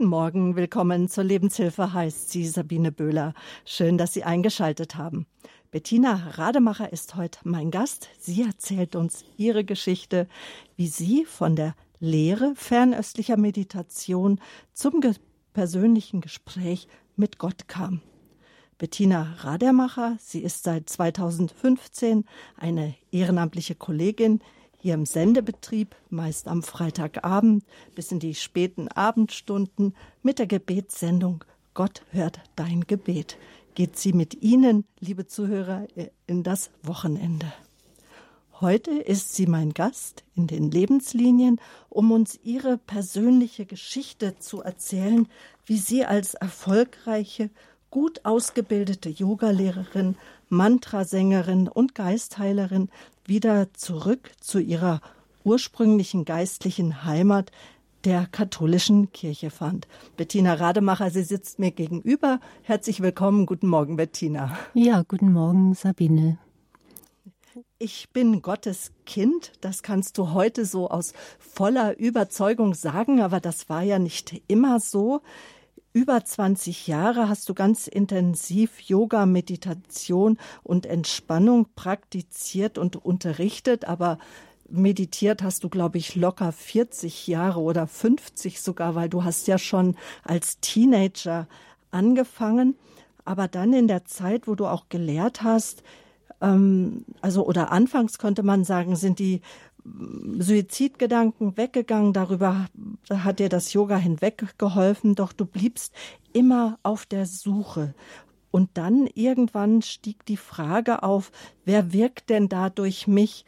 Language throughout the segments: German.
Guten Morgen, willkommen zur Lebenshilfe, heißt sie Sabine Böhler. Schön, dass Sie eingeschaltet haben. Bettina Rademacher ist heute mein Gast. Sie erzählt uns ihre Geschichte, wie sie von der Lehre fernöstlicher Meditation zum ge persönlichen Gespräch mit Gott kam. Bettina Rademacher, sie ist seit 2015 eine ehrenamtliche Kollegin hier im Sendebetrieb, meist am Freitagabend bis in die späten Abendstunden mit der Gebetssendung Gott hört dein Gebet. Geht sie mit Ihnen, liebe Zuhörer, in das Wochenende. Heute ist sie mein Gast in den Lebenslinien, um uns ihre persönliche Geschichte zu erzählen, wie sie als erfolgreiche, gut ausgebildete Yogalehrerin, Mantrasängerin und Geistheilerin wieder zurück zu ihrer ursprünglichen geistlichen Heimat der katholischen Kirche fand. Bettina Rademacher, sie sitzt mir gegenüber. Herzlich willkommen. Guten Morgen, Bettina. Ja, guten Morgen, Sabine. Ich bin Gottes Kind, das kannst du heute so aus voller Überzeugung sagen, aber das war ja nicht immer so. Über 20 Jahre hast du ganz intensiv Yoga, Meditation und Entspannung praktiziert und unterrichtet, aber meditiert hast du, glaube ich, locker 40 Jahre oder 50 sogar, weil du hast ja schon als Teenager angefangen. Aber dann in der Zeit, wo du auch gelehrt hast, ähm, also oder anfangs könnte man sagen, sind die Suizidgedanken weggegangen, darüber hat dir das Yoga hinweggeholfen, doch du bliebst immer auf der Suche. Und dann irgendwann stieg die Frage auf, wer wirkt denn da durch mich,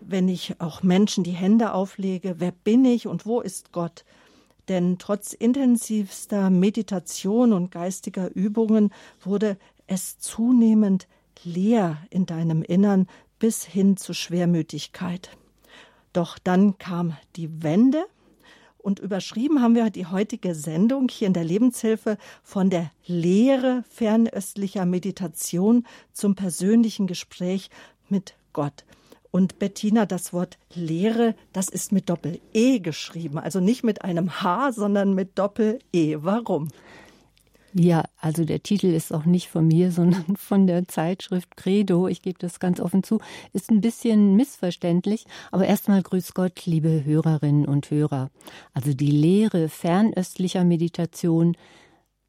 wenn ich auch Menschen die Hände auflege, wer bin ich und wo ist Gott? Denn trotz intensivster Meditation und geistiger Übungen wurde es zunehmend leer in deinem Innern bis hin zu Schwermütigkeit. Doch dann kam die Wende und überschrieben haben wir die heutige Sendung hier in der Lebenshilfe von der Lehre fernöstlicher Meditation zum persönlichen Gespräch mit Gott. Und Bettina, das Wort Lehre, das ist mit Doppel-E geschrieben. Also nicht mit einem H, sondern mit Doppel-E. Warum? Ja, also der Titel ist auch nicht von mir, sondern von der Zeitschrift Credo. Ich gebe das ganz offen zu. Ist ein bisschen missverständlich, aber erstmal grüß Gott, liebe Hörerinnen und Hörer. Also die Lehre fernöstlicher Meditation,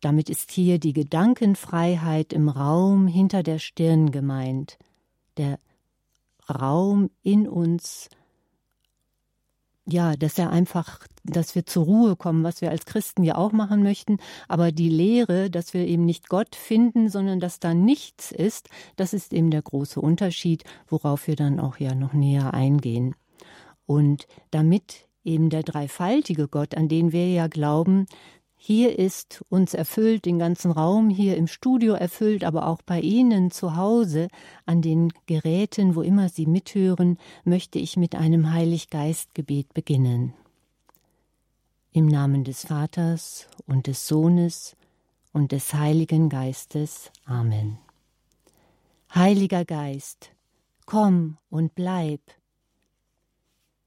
damit ist hier die Gedankenfreiheit im Raum hinter der Stirn gemeint. Der Raum in uns, ja, dass er einfach, dass wir zur Ruhe kommen, was wir als Christen ja auch machen möchten, aber die Lehre, dass wir eben nicht Gott finden, sondern dass da nichts ist, das ist eben der große Unterschied, worauf wir dann auch ja noch näher eingehen. Und damit eben der dreifaltige Gott, an den wir ja glauben, hier ist uns erfüllt, den ganzen Raum hier im Studio erfüllt, aber auch bei Ihnen zu Hause, an den Geräten, wo immer Sie mithören, möchte ich mit einem Heiliggeistgebet beginnen. Im Namen des Vaters und des Sohnes und des Heiligen Geistes. Amen. Heiliger Geist, komm und bleib.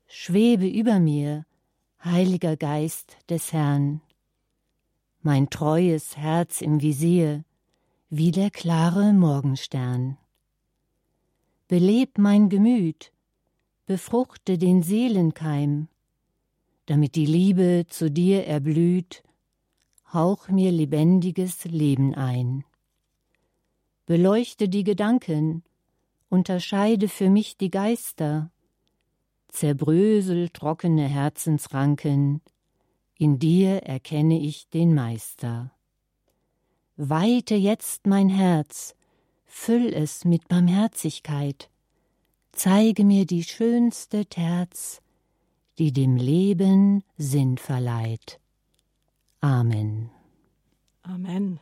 Schwebe über mir, Heiliger Geist des Herrn mein treues Herz im Visier, wie der klare Morgenstern. Beleb mein Gemüt, befruchte den Seelenkeim, damit die Liebe zu dir erblüht, hauch mir lebendiges Leben ein. Beleuchte die Gedanken, unterscheide für mich die Geister, zerbrösel trockene Herzensranken, in dir erkenne ich den Meister. Weite jetzt mein Herz, füll es mit Barmherzigkeit, zeige mir die schönste Terz, die dem Leben Sinn verleiht. Amen. Amen.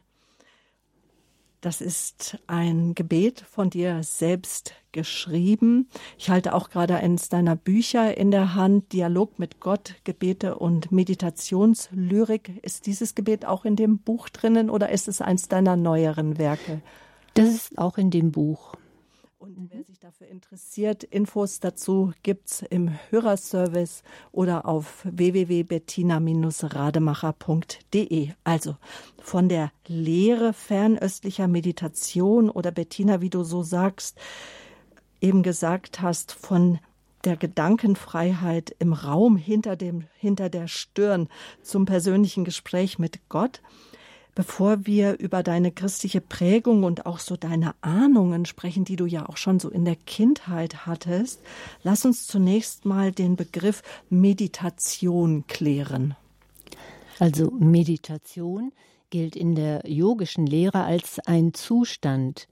Das ist ein Gebet von dir selbst geschrieben. Ich halte auch gerade eines deiner Bücher in der Hand, Dialog mit Gott, Gebete und Meditationslyrik. Ist dieses Gebet auch in dem Buch drinnen oder ist es eins deiner neueren Werke? Das ist auch in dem Buch. Und mhm. wer sich dafür interessiert, Infos dazu gibt's im Hörerservice oder auf www.bettina-rademacher.de. Also von der Lehre fernöstlicher Meditation oder Bettina, wie du so sagst, eben gesagt hast, von der Gedankenfreiheit im Raum hinter dem, hinter der Stirn zum persönlichen Gespräch mit Gott bevor wir über deine christliche Prägung und auch so deine Ahnungen sprechen, die du ja auch schon so in der Kindheit hattest, lass uns zunächst mal den Begriff Meditation klären. Also Meditation gilt in der yogischen Lehre als ein Zustand,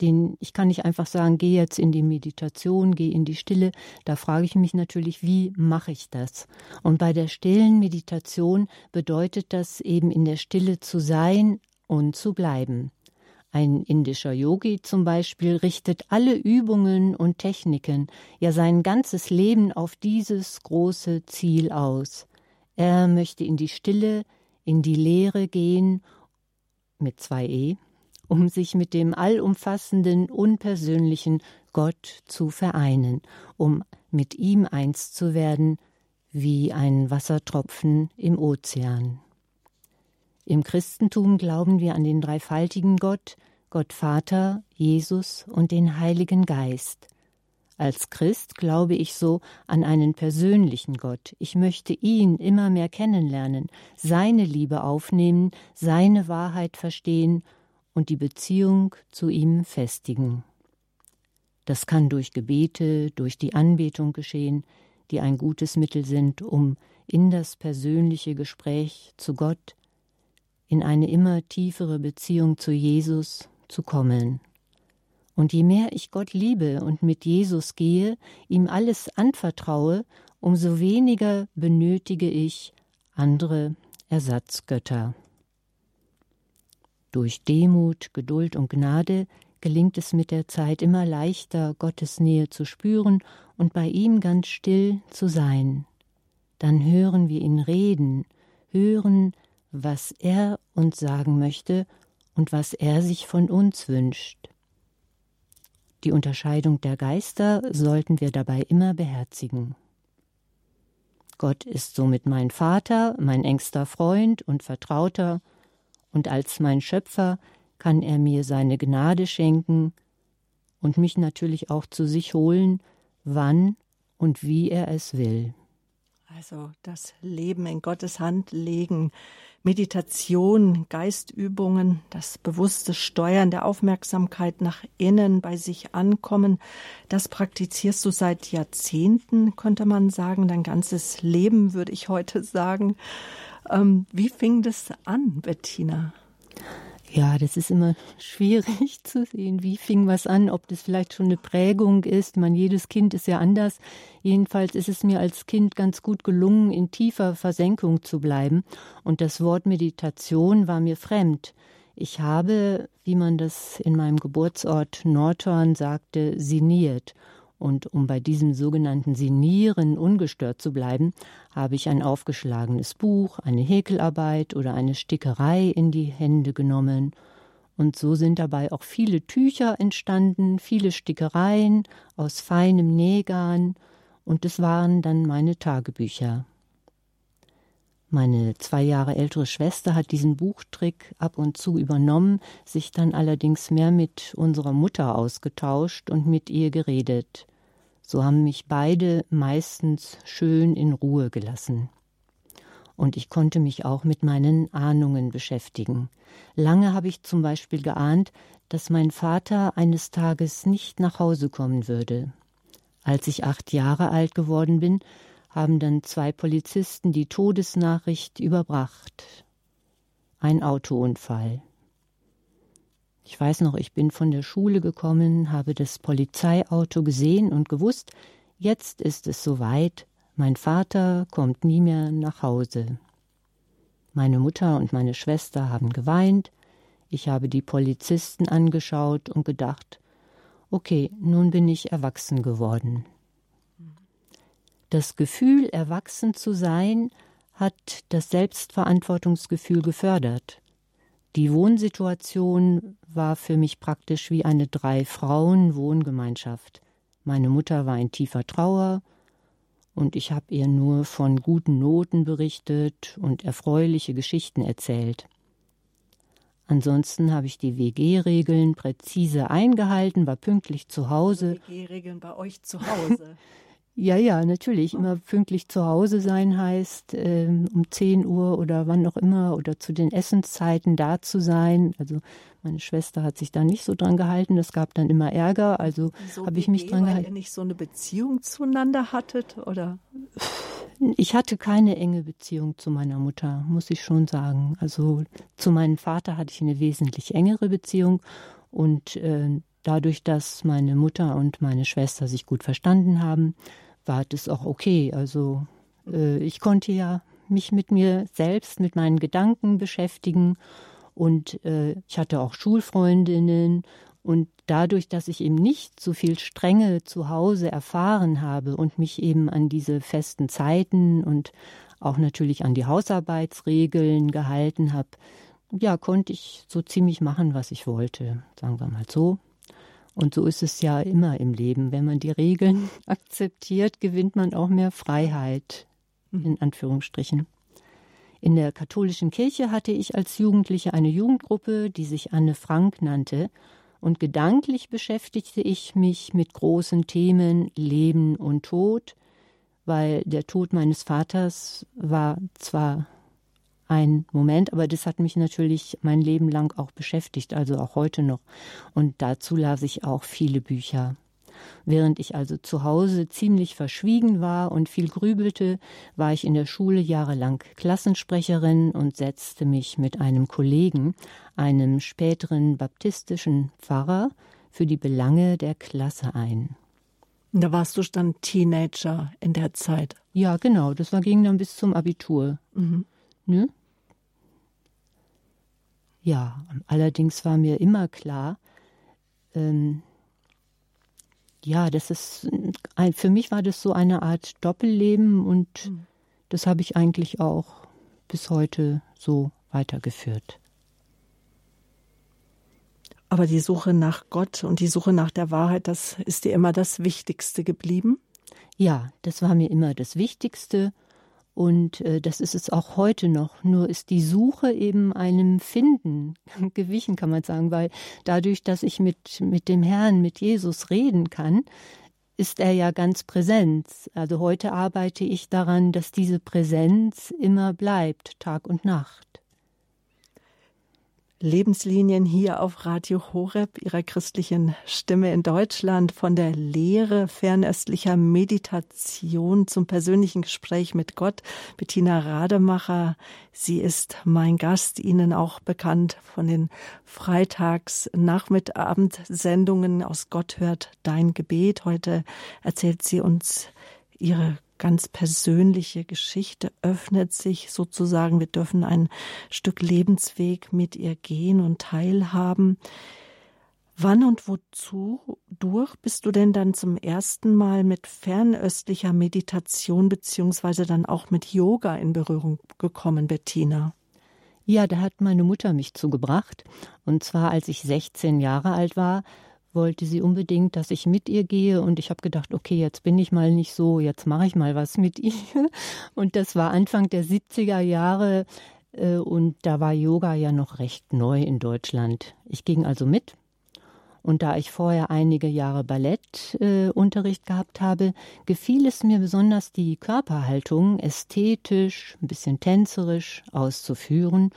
den ich kann nicht einfach sagen, geh jetzt in die Meditation, geh in die Stille. Da frage ich mich natürlich, wie mache ich das? Und bei der stillen Meditation bedeutet das eben in der Stille zu sein und zu bleiben. Ein indischer Yogi zum Beispiel richtet alle Übungen und Techniken, ja sein ganzes Leben auf dieses große Ziel aus. Er möchte in die Stille, in die Lehre gehen, mit zwei E, um sich mit dem allumfassenden, unpersönlichen Gott zu vereinen, um mit ihm eins zu werden, wie ein Wassertropfen im Ozean. Im Christentum glauben wir an den dreifaltigen Gott, Gott Vater, Jesus und den Heiligen Geist. Als Christ glaube ich so an einen persönlichen Gott. Ich möchte ihn immer mehr kennenlernen, seine Liebe aufnehmen, seine Wahrheit verstehen und die Beziehung zu ihm festigen. Das kann durch Gebete, durch die Anbetung geschehen, die ein gutes Mittel sind, um in das persönliche Gespräch zu Gott, in eine immer tiefere Beziehung zu Jesus zu kommen. Und je mehr ich Gott liebe und mit Jesus gehe, ihm alles anvertraue, umso weniger benötige ich andere Ersatzgötter. Durch Demut, Geduld und Gnade gelingt es mit der Zeit immer leichter, Gottes Nähe zu spüren und bei ihm ganz still zu sein. Dann hören wir ihn reden, hören, was er uns sagen möchte und was er sich von uns wünscht. Die Unterscheidung der Geister sollten wir dabei immer beherzigen. Gott ist somit mein Vater, mein engster Freund und Vertrauter, und als mein Schöpfer kann er mir seine Gnade schenken und mich natürlich auch zu sich holen, wann und wie er es will. Also das Leben in Gottes Hand legen, Meditation, Geistübungen, das bewusste Steuern der Aufmerksamkeit nach innen bei sich ankommen, das praktizierst du seit Jahrzehnten, könnte man sagen, dein ganzes Leben, würde ich heute sagen. Ähm, wie fing das an, Bettina? Ja, das ist immer schwierig zu sehen. Wie fing was an? Ob das vielleicht schon eine Prägung ist? Man, jedes Kind ist ja anders. Jedenfalls ist es mir als Kind ganz gut gelungen, in tiefer Versenkung zu bleiben. Und das Wort Meditation war mir fremd. Ich habe, wie man das in meinem Geburtsort Nordhorn sagte, siniert. Und um bei diesem sogenannten Sinieren ungestört zu bleiben, habe ich ein aufgeschlagenes Buch, eine Häkelarbeit oder eine Stickerei in die Hände genommen. Und so sind dabei auch viele Tücher entstanden, viele Stickereien aus feinem Nähgarn, und es waren dann meine Tagebücher. Meine zwei Jahre ältere Schwester hat diesen Buchtrick ab und zu übernommen, sich dann allerdings mehr mit unserer Mutter ausgetauscht und mit ihr geredet. So haben mich beide meistens schön in Ruhe gelassen. Und ich konnte mich auch mit meinen Ahnungen beschäftigen. Lange habe ich zum Beispiel geahnt, dass mein Vater eines Tages nicht nach Hause kommen würde. Als ich acht Jahre alt geworden bin, haben dann zwei Polizisten die Todesnachricht überbracht. Ein Autounfall. Ich weiß noch, ich bin von der Schule gekommen, habe das Polizeiauto gesehen und gewusst, jetzt ist es soweit, mein Vater kommt nie mehr nach Hause. Meine Mutter und meine Schwester haben geweint, ich habe die Polizisten angeschaut und gedacht, okay, nun bin ich erwachsen geworden. Das Gefühl, erwachsen zu sein, hat das Selbstverantwortungsgefühl gefördert. Die Wohnsituation war für mich praktisch wie eine Drei-Frauen-Wohngemeinschaft. Meine Mutter war in tiefer Trauer, und ich habe ihr nur von guten Noten berichtet und erfreuliche Geschichten erzählt. Ansonsten habe ich die WG-Regeln präzise eingehalten, war pünktlich zu Hause. WG-Regeln bei euch zu Hause. Ja, ja, natürlich. Immer pünktlich zu Hause sein heißt, ähm, um 10 Uhr oder wann auch immer oder zu den Essenszeiten da zu sein. Also meine Schwester hat sich da nicht so dran gehalten. Es gab dann immer Ärger. Also habe ich mich dran gehalten. Weil ihr nicht so eine Beziehung zueinander hattet, oder? Ich hatte keine enge Beziehung zu meiner Mutter, muss ich schon sagen. Also zu meinem Vater hatte ich eine wesentlich engere Beziehung und äh, dadurch, dass meine Mutter und meine Schwester sich gut verstanden haben, war das auch okay. Also äh, ich konnte ja mich mit mir selbst, mit meinen Gedanken beschäftigen und äh, ich hatte auch Schulfreundinnen und dadurch, dass ich eben nicht so viel Strenge zu Hause erfahren habe und mich eben an diese festen Zeiten und auch natürlich an die Hausarbeitsregeln gehalten habe, ja, konnte ich so ziemlich machen, was ich wollte, sagen wir mal so. Und so ist es ja immer im Leben. Wenn man die Regeln akzeptiert, gewinnt man auch mehr Freiheit, mhm. in Anführungsstrichen. In der katholischen Kirche hatte ich als Jugendliche eine Jugendgruppe, die sich Anne Frank nannte, und gedanklich beschäftigte ich mich mit großen Themen Leben und Tod, weil der Tod meines Vaters war zwar ein Moment, aber das hat mich natürlich mein Leben lang auch beschäftigt, also auch heute noch. Und dazu las ich auch viele Bücher. Während ich also zu Hause ziemlich verschwiegen war und viel grübelte, war ich in der Schule jahrelang Klassensprecherin und setzte mich mit einem Kollegen, einem späteren baptistischen Pfarrer, für die Belange der Klasse ein. Da warst du dann Teenager in der Zeit. Ja, genau. Das war, ging dann bis zum Abitur. Mhm. Ne? Ja, allerdings war mir immer klar, ähm, ja, das ist ein, für mich war das so eine Art Doppelleben und mhm. das habe ich eigentlich auch bis heute so weitergeführt. Aber die Suche nach Gott und die Suche nach der Wahrheit, das ist dir immer das Wichtigste geblieben? Ja, das war mir immer das Wichtigste. Und äh, das ist es auch heute noch. Nur ist die Suche eben einem Finden gewichen, kann man sagen, weil dadurch, dass ich mit, mit dem Herrn, mit Jesus reden kann, ist er ja ganz präsent. Also heute arbeite ich daran, dass diese Präsenz immer bleibt, Tag und Nacht. Lebenslinien hier auf Radio Horeb, ihrer christlichen Stimme in Deutschland, von der Lehre fernöstlicher Meditation zum persönlichen Gespräch mit Gott. Bettina Rademacher, sie ist mein Gast, Ihnen auch bekannt von den Freitags-Nachmittabendsendungen aus Gott hört dein Gebet. Heute erzählt sie uns ihre ganz persönliche Geschichte öffnet sich sozusagen. Wir dürfen ein Stück Lebensweg mit ihr gehen und teilhaben. Wann und wozu durch bist du denn dann zum ersten Mal mit fernöstlicher Meditation beziehungsweise dann auch mit Yoga in Berührung gekommen, Bettina? Ja, da hat meine Mutter mich zugebracht. Und zwar, als ich 16 Jahre alt war, wollte sie unbedingt, dass ich mit ihr gehe und ich habe gedacht, okay, jetzt bin ich mal nicht so, jetzt mache ich mal was mit ihr. Und das war Anfang der 70er Jahre äh, und da war Yoga ja noch recht neu in Deutschland. Ich ging also mit und da ich vorher einige Jahre Ballettunterricht äh, gehabt habe, gefiel es mir besonders, die Körperhaltung ästhetisch, ein bisschen tänzerisch auszuführen,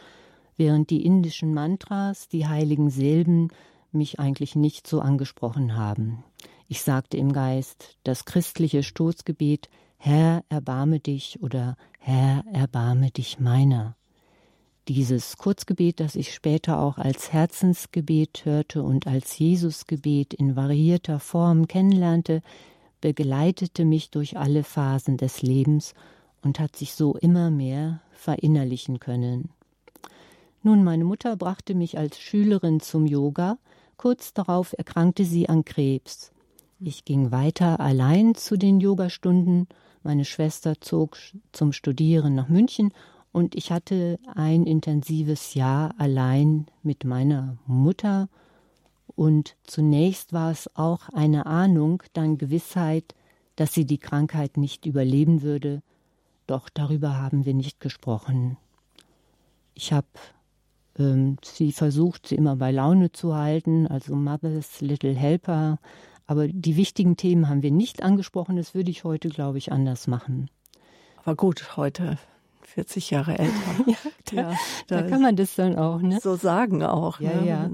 während die indischen Mantras, die heiligen Silben, mich eigentlich nicht so angesprochen haben. Ich sagte im Geist das christliche Stoßgebet Herr, erbarme dich oder Herr, erbarme dich meiner. Dieses Kurzgebet, das ich später auch als Herzensgebet hörte und als Jesusgebet in variierter Form kennenlernte, begleitete mich durch alle Phasen des Lebens und hat sich so immer mehr verinnerlichen können. Nun, meine Mutter brachte mich als Schülerin zum Yoga, Kurz darauf erkrankte sie an Krebs. Ich ging weiter allein zu den Yogastunden. Meine Schwester zog zum Studieren nach München Und ich hatte ein intensives Jahr allein mit meiner Mutter. Und zunächst war es auch eine Ahnung, dann Gewissheit, dass sie die Krankheit nicht überleben würde. Doch darüber haben wir nicht gesprochen. Ich habe sie versucht, sie immer bei Laune zu halten, also Mother's Little Helper. Aber die wichtigen Themen haben wir nicht angesprochen. Das würde ich heute, glaube ich, anders machen. Aber gut, heute 40 Jahre älter. ja, da, ja, da, da, kann man das dann auch, ne? So sagen auch. Ja, ne? ja.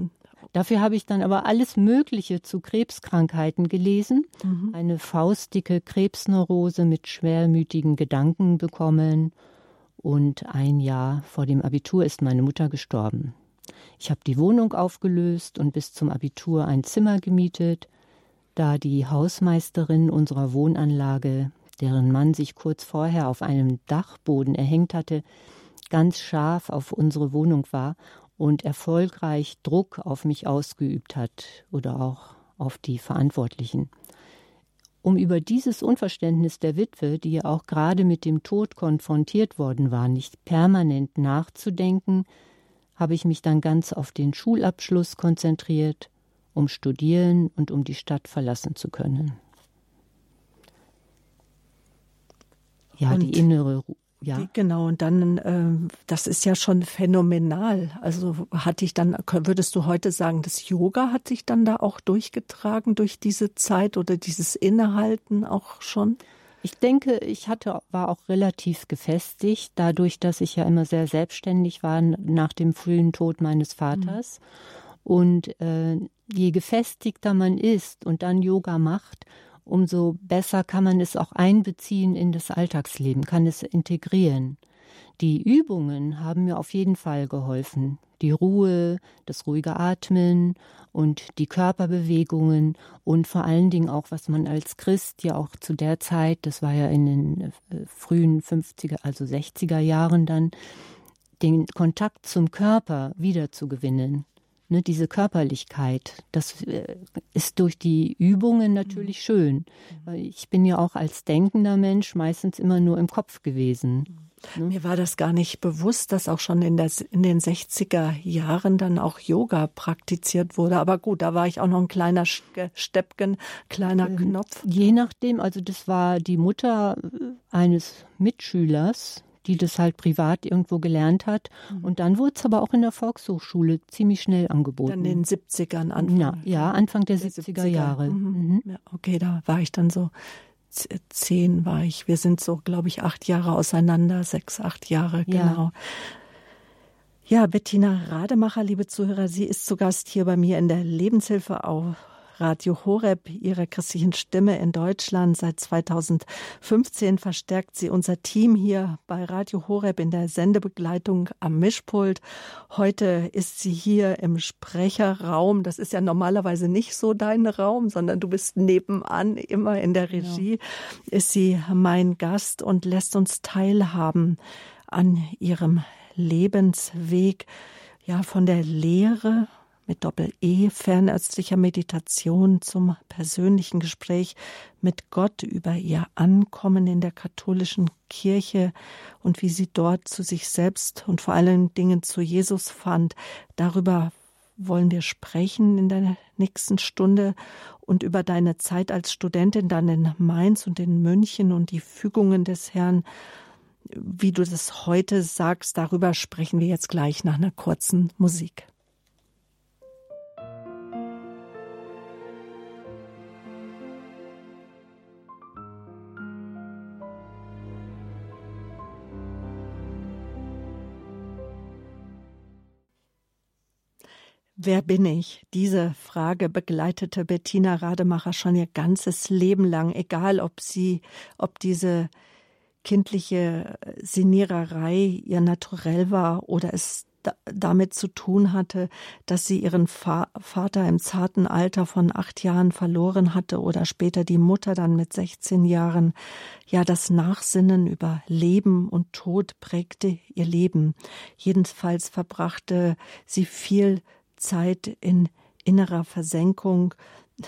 Dafür habe ich dann aber alles Mögliche zu Krebskrankheiten gelesen. Mhm. Eine faustdicke Krebsneurose mit schwermütigen Gedanken bekommen und ein Jahr vor dem Abitur ist meine Mutter gestorben. Ich habe die Wohnung aufgelöst und bis zum Abitur ein Zimmer gemietet, da die Hausmeisterin unserer Wohnanlage, deren Mann sich kurz vorher auf einem Dachboden erhängt hatte, ganz scharf auf unsere Wohnung war und erfolgreich Druck auf mich ausgeübt hat oder auch auf die Verantwortlichen. Um über dieses Unverständnis der Witwe, die ja auch gerade mit dem Tod konfrontiert worden war, nicht permanent nachzudenken, habe ich mich dann ganz auf den Schulabschluss konzentriert, um studieren und um die Stadt verlassen zu können. Ja, und die innere Ruhe. Ja. Genau, und dann, äh, das ist ja schon phänomenal. Also hatte ich dann, würdest du heute sagen, das Yoga hat sich dann da auch durchgetragen durch diese Zeit oder dieses Innehalten auch schon? Ich denke, ich hatte, war auch relativ gefestigt, dadurch, dass ich ja immer sehr selbstständig war nach dem frühen Tod meines Vaters. Mhm. Und äh, je gefestigter man ist und dann Yoga macht, umso besser kann man es auch einbeziehen in das Alltagsleben, kann es integrieren. Die Übungen haben mir auf jeden Fall geholfen. Die Ruhe, das ruhige Atmen und die Körperbewegungen und vor allen Dingen auch, was man als Christ ja auch zu der Zeit, das war ja in den äh, frühen 50er, also 60er Jahren dann, den Kontakt zum Körper wiederzugewinnen. Ne, diese Körperlichkeit, das äh, ist durch die Übungen natürlich mhm. schön. Ich bin ja auch als denkender Mensch meistens immer nur im Kopf gewesen. Ne? Mir war das gar nicht bewusst, dass auch schon in, der, in den 60er Jahren dann auch Yoga praktiziert wurde. Aber gut, da war ich auch noch ein kleiner Steppken, kleiner ähm, Knopf. Je nachdem, also das war die Mutter eines Mitschülers, die das halt privat irgendwo gelernt hat. Mhm. Und dann wurde es aber auch in der Volkshochschule ziemlich schnell angeboten. Dann in den 70ern, Anfang. Ja, ja Anfang der, der 70er, 70er, Jahre. Mhm. Mhm. Ja, okay, da war ich dann so zehn war ich. Wir sind so, glaube ich, acht Jahre auseinander, sechs, acht Jahre, genau. Ja. ja, Bettina Rademacher, liebe Zuhörer, sie ist zu Gast hier bei mir in der Lebenshilfe auch Radio Horeb, ihrer christlichen Stimme in Deutschland. Seit 2015 verstärkt sie unser Team hier bei Radio Horeb in der Sendebegleitung am Mischpult. Heute ist sie hier im Sprecherraum. Das ist ja normalerweise nicht so dein Raum, sondern du bist nebenan, immer in der Regie. Ja. Ist sie mein Gast und lässt uns teilhaben an ihrem Lebensweg, ja, von der Lehre mit Doppel-E fernöstlicher Meditation zum persönlichen Gespräch mit Gott über ihr Ankommen in der katholischen Kirche und wie sie dort zu sich selbst und vor allen Dingen zu Jesus fand. Darüber wollen wir sprechen in der nächsten Stunde und über deine Zeit als Studentin dann in Mainz und in München und die Fügungen des Herrn. Wie du das heute sagst, darüber sprechen wir jetzt gleich nach einer kurzen Musik. Wer bin ich? Diese Frage begleitete Bettina Rademacher schon ihr ganzes Leben lang, egal ob sie, ob diese kindliche Sinniererei ihr Naturell war oder es damit zu tun hatte, dass sie ihren Fa Vater im zarten Alter von acht Jahren verloren hatte oder später die Mutter dann mit 16 Jahren. Ja, das Nachsinnen über Leben und Tod prägte ihr Leben. Jedenfalls verbrachte sie viel Zeit in innerer Versenkung,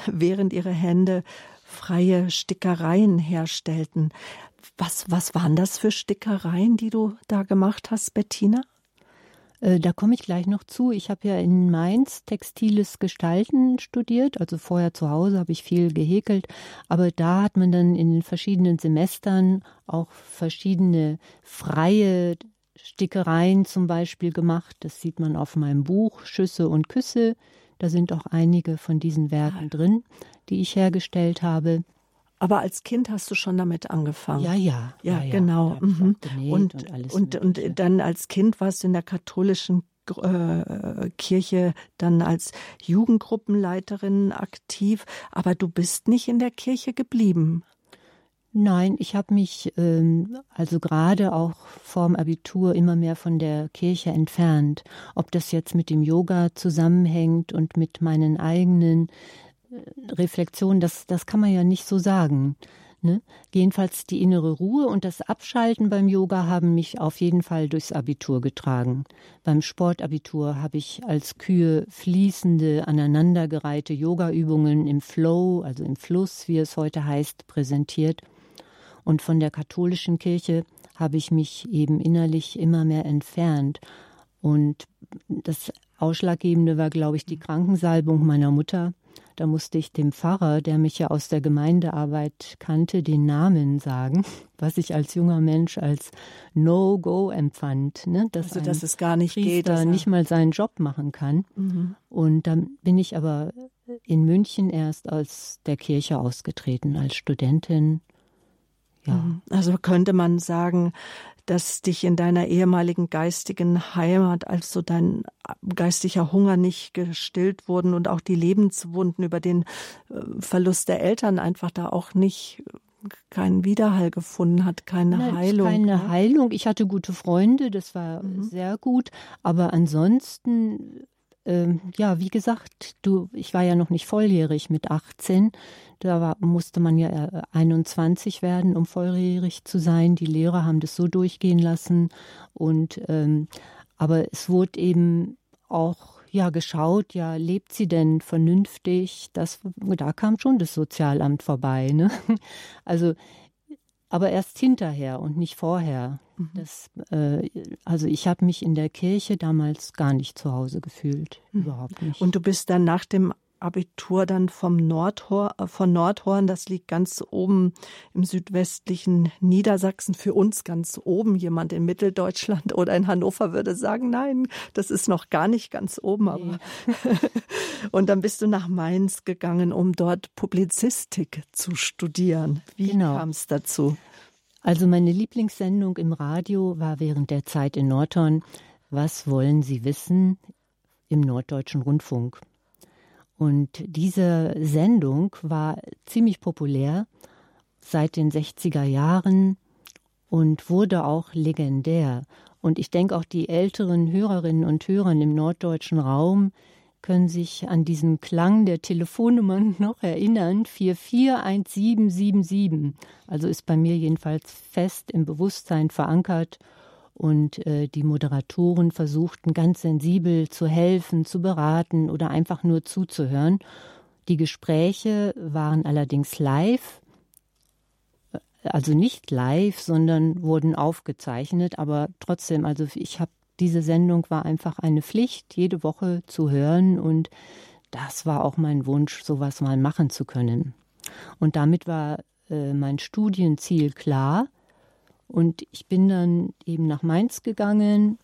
während ihre Hände freie Stickereien herstellten. Was, was waren das für Stickereien, die du da gemacht hast, Bettina? Äh, da komme ich gleich noch zu. Ich habe ja in Mainz textiles Gestalten studiert. Also vorher zu Hause habe ich viel gehäkelt. Aber da hat man dann in den verschiedenen Semestern auch verschiedene freie Stickereien zum Beispiel gemacht. Das sieht man auf meinem Buch Schüsse und Küsse. Da sind auch einige von diesen Werken drin, die ich hergestellt habe. Aber als Kind hast du schon damit angefangen. Ja, ja. Ja, ja genau. Mhm. Und, und, und, und, dann als Kind warst du in der katholischen äh, Kirche dann als Jugendgruppenleiterin aktiv, aber du bist nicht in der Kirche geblieben. Nein, ich habe mich ähm, also gerade auch vorm Abitur immer mehr von der Kirche entfernt. Ob das jetzt mit dem Yoga zusammenhängt und mit meinen eigenen äh, Reflexionen, das, das kann man ja nicht so sagen. Ne? Jedenfalls die innere Ruhe und das Abschalten beim Yoga haben mich auf jeden Fall durchs Abitur getragen. Beim Sportabitur habe ich als Kühe fließende, aneinandergereihte Yogaübungen im Flow, also im Fluss, wie es heute heißt, präsentiert. Und von der katholischen Kirche habe ich mich eben innerlich immer mehr entfernt. Und das Ausschlaggebende war, glaube ich, die Krankensalbung meiner Mutter. Da musste ich dem Pfarrer, der mich ja aus der Gemeindearbeit kannte, den Namen sagen, was ich als junger Mensch als No-Go empfand. Ne? Dass also, dass es gar nicht Priester geht. Dass nicht mal seinen Job machen kann. Mhm. Und dann bin ich aber in München erst aus der Kirche ausgetreten, als Studentin ja. Mhm. Also könnte man sagen, dass dich in deiner ehemaligen geistigen Heimat, als so dein geistiger Hunger nicht gestillt wurden und auch die Lebenswunden über den äh, Verlust der Eltern einfach da auch nicht äh, keinen Widerhall gefunden hat, keine Nein, Heilung. Keine ne? Heilung. Ich hatte gute Freunde, das war mhm. sehr gut. Aber ansonsten ähm, ja, wie gesagt, du, ich war ja noch nicht volljährig mit 18. Da war, musste man ja 21 äh, werden, um volljährig zu sein. Die Lehrer haben das so durchgehen lassen. Und ähm, aber es wurde eben auch ja geschaut, ja, lebt sie denn vernünftig? Das, da kam schon das Sozialamt vorbei. Ne? Also aber erst hinterher und nicht vorher. Mhm. Das, äh, also ich habe mich in der Kirche damals gar nicht zu Hause gefühlt, mhm. überhaupt nicht. Und du bist dann nach dem Abitur dann vom Nordhorn, äh, von Nordhorn, das liegt ganz oben im südwestlichen Niedersachsen, für uns ganz oben. Jemand in Mitteldeutschland oder in Hannover würde sagen, nein, das ist noch gar nicht ganz oben. Aber nee. und dann bist du nach Mainz gegangen, um dort Publizistik zu studieren. Wie genau. kam es dazu? Also meine Lieblingssendung im Radio war während der Zeit in Nordhorn Was wollen Sie wissen? im Norddeutschen Rundfunk. Und diese Sendung war ziemlich populär seit den 60er Jahren und wurde auch legendär. Und ich denke auch die älteren Hörerinnen und Hörer im norddeutschen Raum können sich an diesen Klang der Telefonnummern noch erinnern. 441777. Also ist bei mir jedenfalls fest im Bewusstsein verankert und äh, die Moderatoren versuchten ganz sensibel zu helfen, zu beraten oder einfach nur zuzuhören. Die Gespräche waren allerdings live, äh, also nicht live, sondern wurden aufgezeichnet, aber trotzdem, also ich habe diese Sendung war einfach eine Pflicht, jede Woche zu hören und das war auch mein Wunsch, sowas mal machen zu können. Und damit war äh, mein Studienziel klar. Und ich bin dann eben nach Mainz gegangen,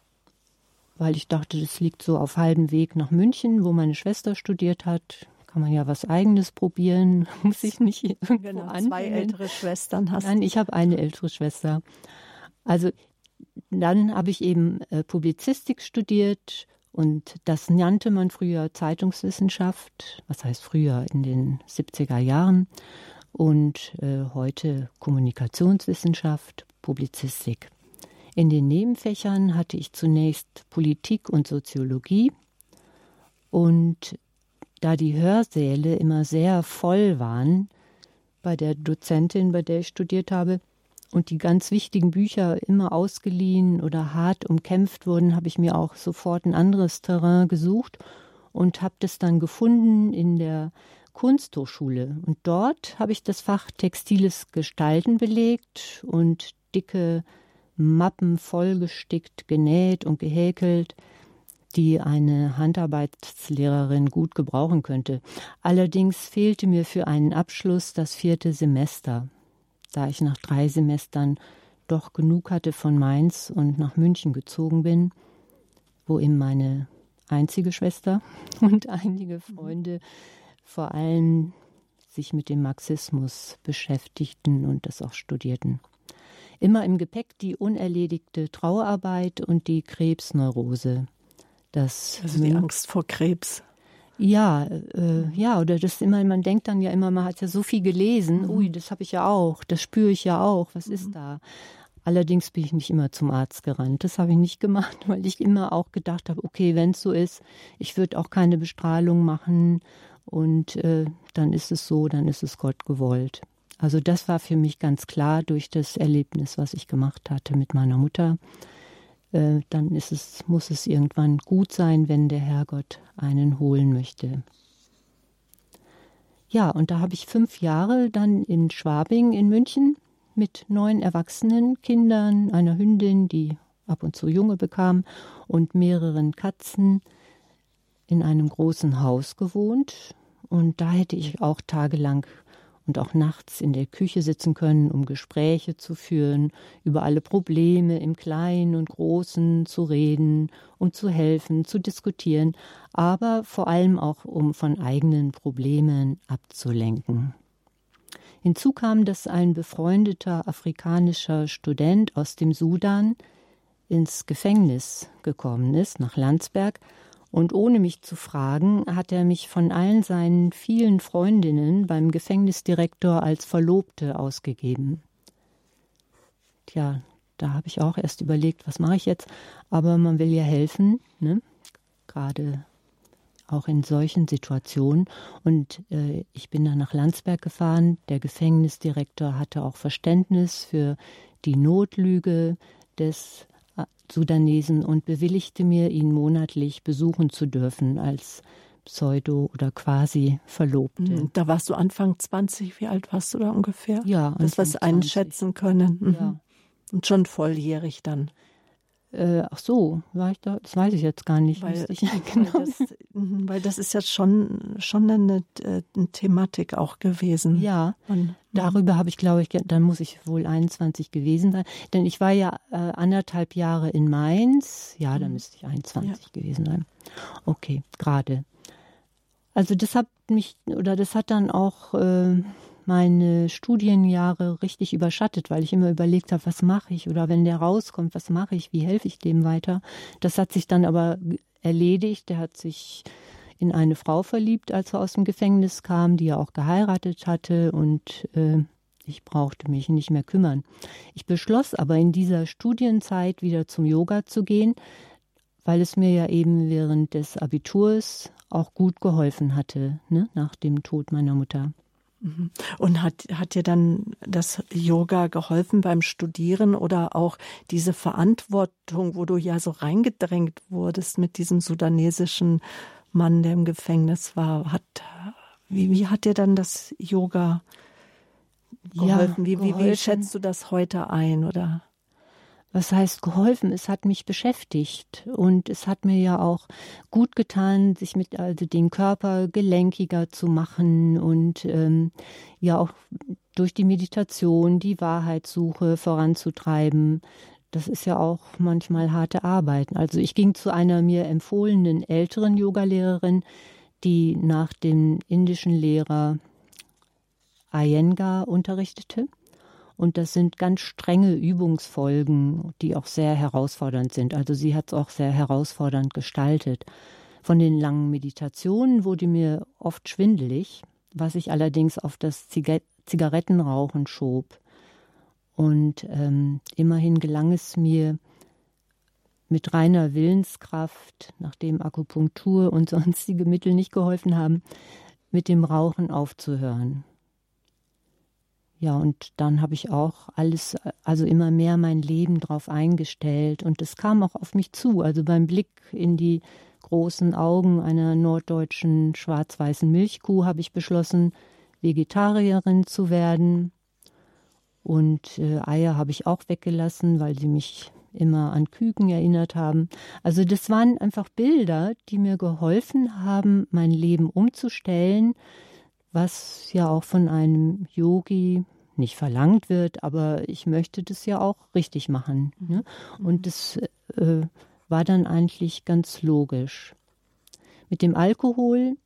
weil ich dachte, das liegt so auf halbem Weg nach München, wo meine Schwester studiert hat. Kann man ja was Eigenes probieren, muss ich nicht irgendwo genau. Zwei ältere Schwestern hast Nein, ich habe eine ältere Schwester. Also dann habe ich eben äh, Publizistik studiert und das nannte man früher Zeitungswissenschaft, was heißt früher in den 70er Jahren und äh, heute Kommunikationswissenschaft, Publizistik. In den Nebenfächern hatte ich zunächst Politik und Soziologie und da die Hörsäle immer sehr voll waren, bei der Dozentin, bei der ich studiert habe, und die ganz wichtigen Bücher immer ausgeliehen oder hart umkämpft wurden, habe ich mir auch sofort ein anderes Terrain gesucht und habe das dann gefunden in der Kunsthochschule. Und dort habe ich das Fach Textiles Gestalten belegt und dicke Mappen vollgestickt, genäht und gehäkelt, die eine Handarbeitslehrerin gut gebrauchen könnte. Allerdings fehlte mir für einen Abschluss das vierte Semester, da ich nach drei Semestern doch genug hatte von Mainz und nach München gezogen bin, wo eben meine einzige Schwester und einige Freunde vor allem sich mit dem Marxismus beschäftigten und das auch studierten. Immer im Gepäck die unerledigte Trauerarbeit und die Krebsneurose. Das also die Angst vor Krebs. Ja, äh, ja, oder das immer, man denkt dann ja immer, man hat ja so viel gelesen, mhm. ui, das habe ich ja auch, das spüre ich ja auch, was mhm. ist da? Allerdings bin ich nicht immer zum Arzt gerannt. Das habe ich nicht gemacht, weil ich immer auch gedacht habe, okay, wenn es so ist, ich würde auch keine Bestrahlung machen und äh, dann ist es so, dann ist es Gott gewollt. Also das war für mich ganz klar durch das Erlebnis, was ich gemacht hatte mit meiner Mutter. Äh, dann ist es, muss es irgendwann gut sein, wenn der Herrgott einen holen möchte. Ja, und da habe ich fünf Jahre dann in Schwabing in München mit neun erwachsenen Kindern, einer Hündin, die ab und zu Junge bekam, und mehreren Katzen in einem großen Haus gewohnt. Und da hätte ich auch tagelang und auch nachts in der Küche sitzen können, um Gespräche zu führen, über alle Probleme im Kleinen und Großen zu reden, um zu helfen, zu diskutieren, aber vor allem auch um von eigenen Problemen abzulenken. Hinzu kam, dass ein befreundeter afrikanischer Student aus dem Sudan ins Gefängnis gekommen ist, nach Landsberg, und ohne mich zu fragen, hat er mich von allen seinen vielen Freundinnen beim Gefängnisdirektor als Verlobte ausgegeben. Tja, da habe ich auch erst überlegt, was mache ich jetzt? Aber man will ja helfen, ne? gerade auch in solchen Situationen. Und äh, ich bin dann nach Landsberg gefahren. Der Gefängnisdirektor hatte auch Verständnis für die Notlüge des Sudanesen und bewilligte mir, ihn monatlich besuchen zu dürfen als Pseudo- oder quasi Verlobte. Mhm. Da warst du Anfang 20, wie alt warst du da ungefähr? Ja. Das was einschätzen können. Mhm. Ja. Und schon volljährig dann. Äh, ach so, war ich da? Das weiß ich jetzt gar nicht. Weil, ich, genau. weil, das, mhm, weil das ist ja schon, schon eine, äh, eine Thematik auch gewesen. Ja, Und, darüber habe ich, glaube ich, dann muss ich wohl 21 gewesen sein. Denn ich war ja äh, anderthalb Jahre in Mainz. Ja, da mhm. müsste ich 21 ja. gewesen sein. Okay, gerade. Also das hat mich, oder das hat dann auch... Äh, meine Studienjahre richtig überschattet, weil ich immer überlegt habe, was mache ich oder wenn der rauskommt, was mache ich, wie helfe ich dem weiter. Das hat sich dann aber erledigt. Der hat sich in eine Frau verliebt, als er aus dem Gefängnis kam, die er auch geheiratet hatte und äh, ich brauchte mich nicht mehr kümmern. Ich beschloss aber in dieser Studienzeit wieder zum Yoga zu gehen, weil es mir ja eben während des Abiturs auch gut geholfen hatte, ne, nach dem Tod meiner Mutter. Mhm. Und hat, hat dir dann das Yoga geholfen beim Studieren oder auch diese Verantwortung, wo du ja so reingedrängt wurdest mit diesem sudanesischen Mann, der im Gefängnis war? Hat, wie, wie hat dir dann das Yoga geholfen? Ja, wie, wie, wie schätzt du das heute ein? Oder? Was heißt geholfen? Es hat mich beschäftigt und es hat mir ja auch gut getan, sich mit also den Körper gelenkiger zu machen und ähm, ja auch durch die Meditation die Wahrheitssuche voranzutreiben. Das ist ja auch manchmal harte Arbeit. Also ich ging zu einer mir empfohlenen älteren Yogalehrerin, die nach dem indischen Lehrer Iyengar unterrichtete. Und das sind ganz strenge Übungsfolgen, die auch sehr herausfordernd sind. Also sie hat es auch sehr herausfordernd gestaltet. Von den langen Meditationen wurde mir oft schwindelig, was ich allerdings auf das Zigarettenrauchen schob. Und ähm, immerhin gelang es mir, mit reiner Willenskraft, nachdem Akupunktur und sonstige Mittel nicht geholfen haben, mit dem Rauchen aufzuhören. Ja, und dann habe ich auch alles, also immer mehr mein Leben drauf eingestellt und es kam auch auf mich zu. Also beim Blick in die großen Augen einer norddeutschen schwarz-weißen Milchkuh habe ich beschlossen, Vegetarierin zu werden. Und äh, Eier habe ich auch weggelassen, weil sie mich immer an Küken erinnert haben. Also das waren einfach Bilder, die mir geholfen haben, mein Leben umzustellen, was ja auch von einem Yogi nicht verlangt wird, aber ich möchte das ja auch richtig machen. Ne? Und das äh, war dann eigentlich ganz logisch. Mit dem Alkohol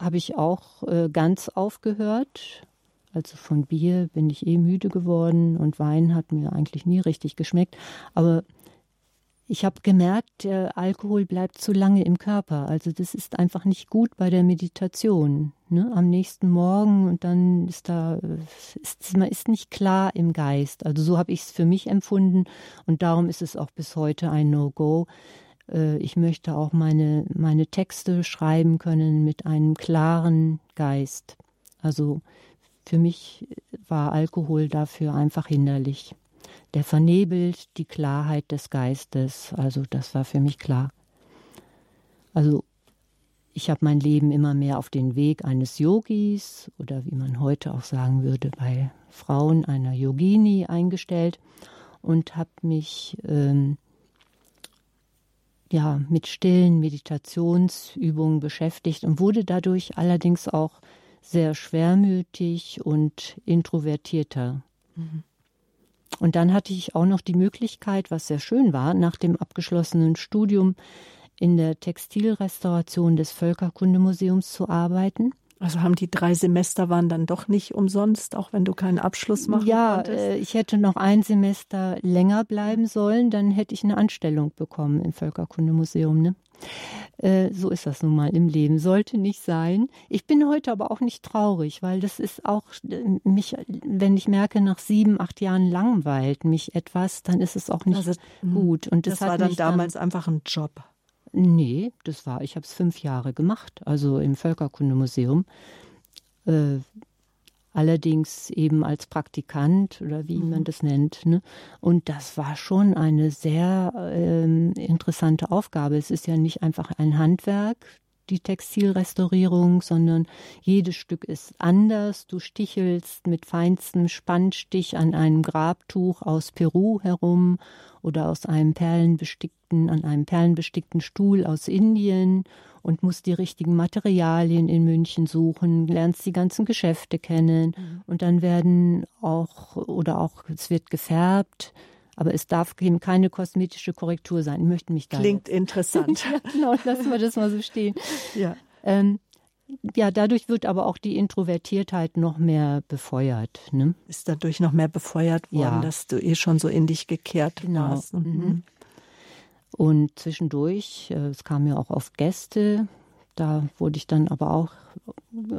habe ich auch äh, ganz aufgehört. Also von Bier bin ich eh müde geworden und Wein hat mir eigentlich nie richtig geschmeckt. Aber ich habe gemerkt, der Alkohol bleibt zu lange im Körper. Also das ist einfach nicht gut bei der Meditation. Ne? Am nächsten Morgen und dann ist da, ist, man ist nicht klar im Geist. Also so habe ich es für mich empfunden und darum ist es auch bis heute ein No-Go. Äh, ich möchte auch meine, meine Texte schreiben können mit einem klaren Geist. Also für mich war Alkohol dafür einfach hinderlich. Der vernebelt die Klarheit des Geistes. Also das war für mich klar. Also ich habe mein Leben immer mehr auf den Weg eines Yogis oder wie man heute auch sagen würde, bei Frauen einer Yogini eingestellt und habe mich ähm, ja mit stillen Meditationsübungen beschäftigt und wurde dadurch allerdings auch sehr schwermütig und introvertierter. Mhm. Und dann hatte ich auch noch die Möglichkeit, was sehr schön war, nach dem abgeschlossenen Studium in der Textilrestauration des Völkerkundemuseums zu arbeiten. Also haben die drei Semester waren dann doch nicht umsonst, auch wenn du keinen Abschluss machen ja, konntest? Äh, ich hätte noch ein Semester länger bleiben sollen, dann hätte ich eine Anstellung bekommen im Völkerkundemuseum. Ne? Äh, so ist das nun mal im Leben. Sollte nicht sein. Ich bin heute aber auch nicht traurig, weil das ist auch äh, mich, wenn ich merke, nach sieben, acht Jahren langweilt mich etwas, dann ist es auch nicht also, hm, gut. Und das, das war dann damals dann, einfach ein Job. Nee, das war, ich habe es fünf Jahre gemacht, also im Völkerkundemuseum. Äh, allerdings eben als Praktikant oder wie mhm. man das nennt. Ne? Und das war schon eine sehr ähm, interessante Aufgabe. Es ist ja nicht einfach ein Handwerk, die Textilrestaurierung, sondern jedes Stück ist anders. Du stichelst mit feinstem Spannstich an einem Grabtuch aus Peru herum oder aus einem perlenbestickten, an einem perlenbestickten Stuhl aus Indien und musst die richtigen Materialien in München suchen, lernst die ganzen Geschäfte kennen mhm. und dann werden auch oder auch es wird gefärbt, aber es darf eben keine kosmetische Korrektur sein. Ich möchte mich da Klingt jetzt. interessant. ja, genau, lassen wir das mal so stehen. Ja. Ähm, ja, dadurch wird aber auch die Introvertiertheit noch mehr befeuert. Ne? Ist dadurch noch mehr befeuert worden, ja. dass du eh schon so in dich gekehrt genau. warst. Mhm. mhm. Und zwischendurch, äh, es kamen ja auch oft Gäste, da wurde ich dann aber auch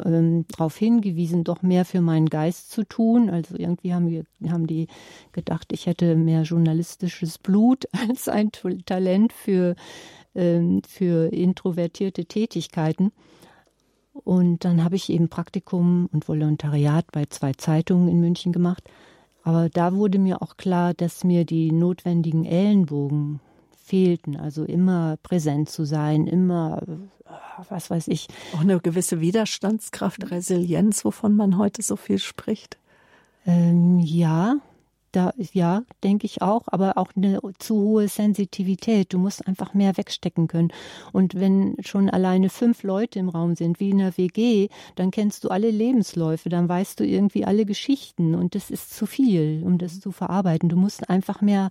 ähm, darauf hingewiesen, doch mehr für meinen Geist zu tun. Also irgendwie haben, wir, haben die gedacht, ich hätte mehr journalistisches Blut als ein Talent für, ähm, für introvertierte Tätigkeiten. Und dann habe ich eben Praktikum und Volontariat bei zwei Zeitungen in München gemacht. Aber da wurde mir auch klar, dass mir die notwendigen Ellenbogen fehlten. Also immer präsent zu sein, immer, was weiß ich. Auch eine gewisse Widerstandskraft, Resilienz, wovon man heute so viel spricht. Ähm, ja, da, ja, denke ich auch, aber auch eine zu hohe Sensitivität. Du musst einfach mehr wegstecken können. Und wenn schon alleine fünf Leute im Raum sind, wie in der WG, dann kennst du alle Lebensläufe, dann weißt du irgendwie alle Geschichten und das ist zu viel, um das zu verarbeiten. Du musst einfach mehr